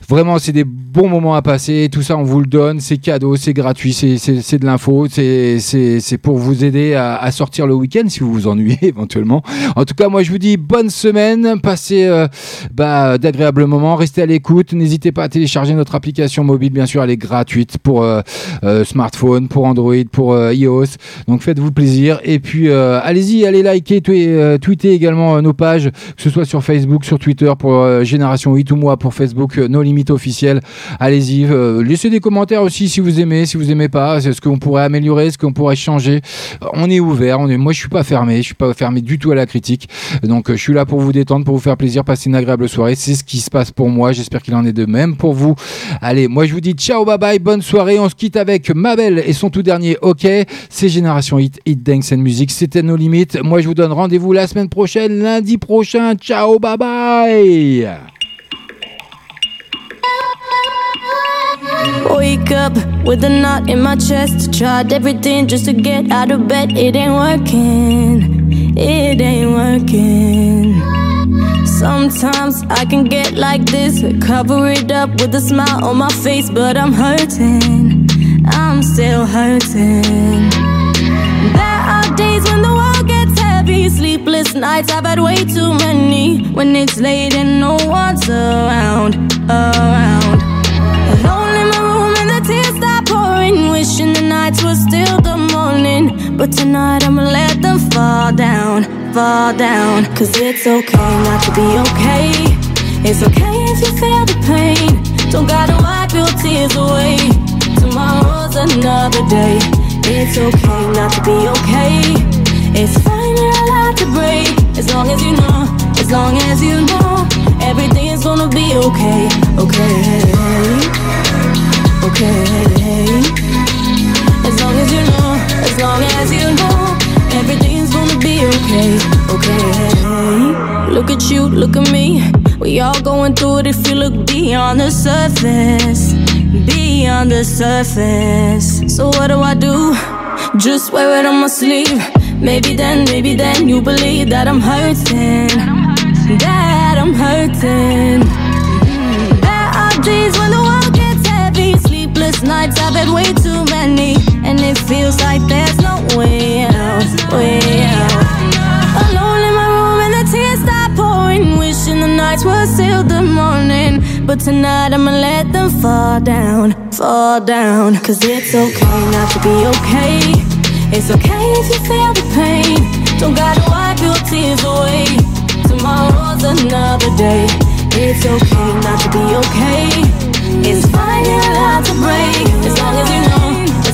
Vraiment, c'est des bons moments à passer. Tout ça, on vous le donne. C'est cadeau, c'est gratuit, c'est- de l'info. C'est- pour vous aider à, à sortir le week-end si vous vous ennuyez (laughs) éventuellement. En tout cas, moi, je vous dis bonne semaine. Passez euh, bah, d'agréables moments. Restez à l'écoute. N'hésitez pas à télécharger notre application mobile. Bien sûr, elle est gratuite pour euh, euh, smartphone, pour Android, pour iOS. Donc, faites-vous plaisir. Et puis, allez-y, allez liker, twe- tweeter également nos pages, que ce soit sur Facebook, sur Twitter pour Génération 8 ou moi pour Facebook, euh, nos limites officielles. Allez-y, euh, laissez des commentaires aussi si vous aimez, si vous aimez pas, c'est ce qu'on pourrait améliorer, ce qu'on pourrait changer. Euh, On est ouvert, on est, moi je suis pas fermé, je suis pas fermé du tout à la critique. Donc euh, je suis là pour vous détendre, pour vous faire plaisir, passer une agréable soirée. C'est ce qui se passe pour moi. J'espère qu'il en est de même pour vous. Allez, moi je vous dis ciao, bye bye, bonne soirée. On se quitte avec Mabel et son tout dernier OK. C'est Génération Hit, Hit Dance and Music. C'était nos limites. Moi je vous donne rendez-vous la semaine prochaine, lundi prochain. Ciao, bye bye. Wake up with a knot in my chest. Tried everything just to get out of bed. It ain't working. It ain't working. Sometimes I can get like this. Cover it up with a smile on my face, but I'm hurting. I'm still hurting. There are days when the world gets heavy, sleepless nights. I've had way too many. When it's late and no one's around, around. Nights were still the morning. But tonight I'ma let them fall down, fall down. Cause it's okay not to be okay. It's okay if you feel the pain. Don't gotta wipe your tears away. Tomorrow's another day. It's okay not to be okay. It's fine, you're allowed to break. As long as you know, as long as you know, everything's gonna be okay. Okay. Okay. As long as you know, as long as you know, everything's gonna be okay. Okay. Look at you, look at me. We all going through it if you look beyond the surface. Beyond the surface. So what do I do? Just wear it on my sleeve. Maybe then, maybe then you believe that I'm hurting. That I'm hurting. There are days when the world gets heavy. Sleepless nights, I've had way too many. It feels like there's no way out. Way out. Alone in my room and the tears start pouring. Wishing the nights were still the morning. But tonight I'ma let them fall down, fall down. Cause it's okay not to be okay. It's okay if you feel the pain. Don't gotta wipe your tears away. Tomorrow's another day. It's okay not to be okay. It's fine, you're allowed to break. As long as you know,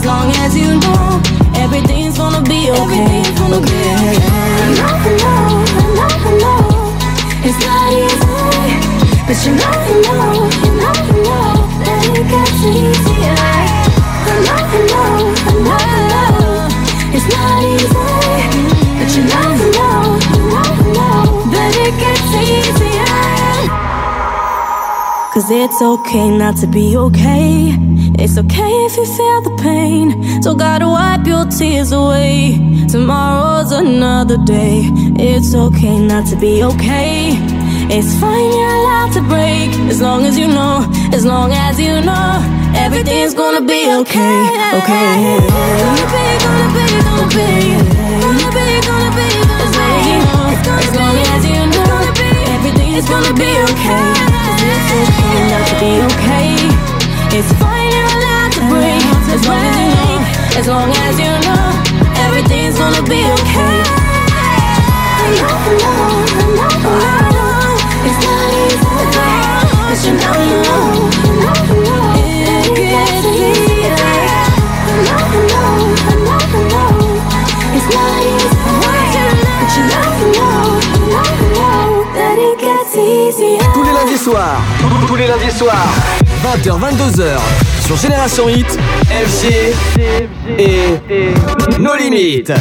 as long as you know, everything's gonna be okay. Okay. I know, I know, I know, I know. It's not easy, but you know, you know, you know, you know that it gets easier. I know, I know, I know, I know. It's not easy, but you know, Cause it's okay not to be okay. It's okay if you feel the pain. So gotta wipe your tears away. Tomorrow's another day. It's okay not to be okay. It's fine, you're allowed to break. As long as you know, as long as you know, everything's gonna be okay. Okay. Gonna be, gonna be, gonna be. Gonna be, gonna be, as long as you know, as long as you know, everything's gonna be okay. Okay not to be okay. It's fine, you're allowed to break. As long as you know, as long as you know, everything's gonna be okay. I know, I know, I know, I. It's not easy, but you know, you know. Soirs, tous les lundis soirs, 20h, 22h, sur Génération Hit, FG et nos limites.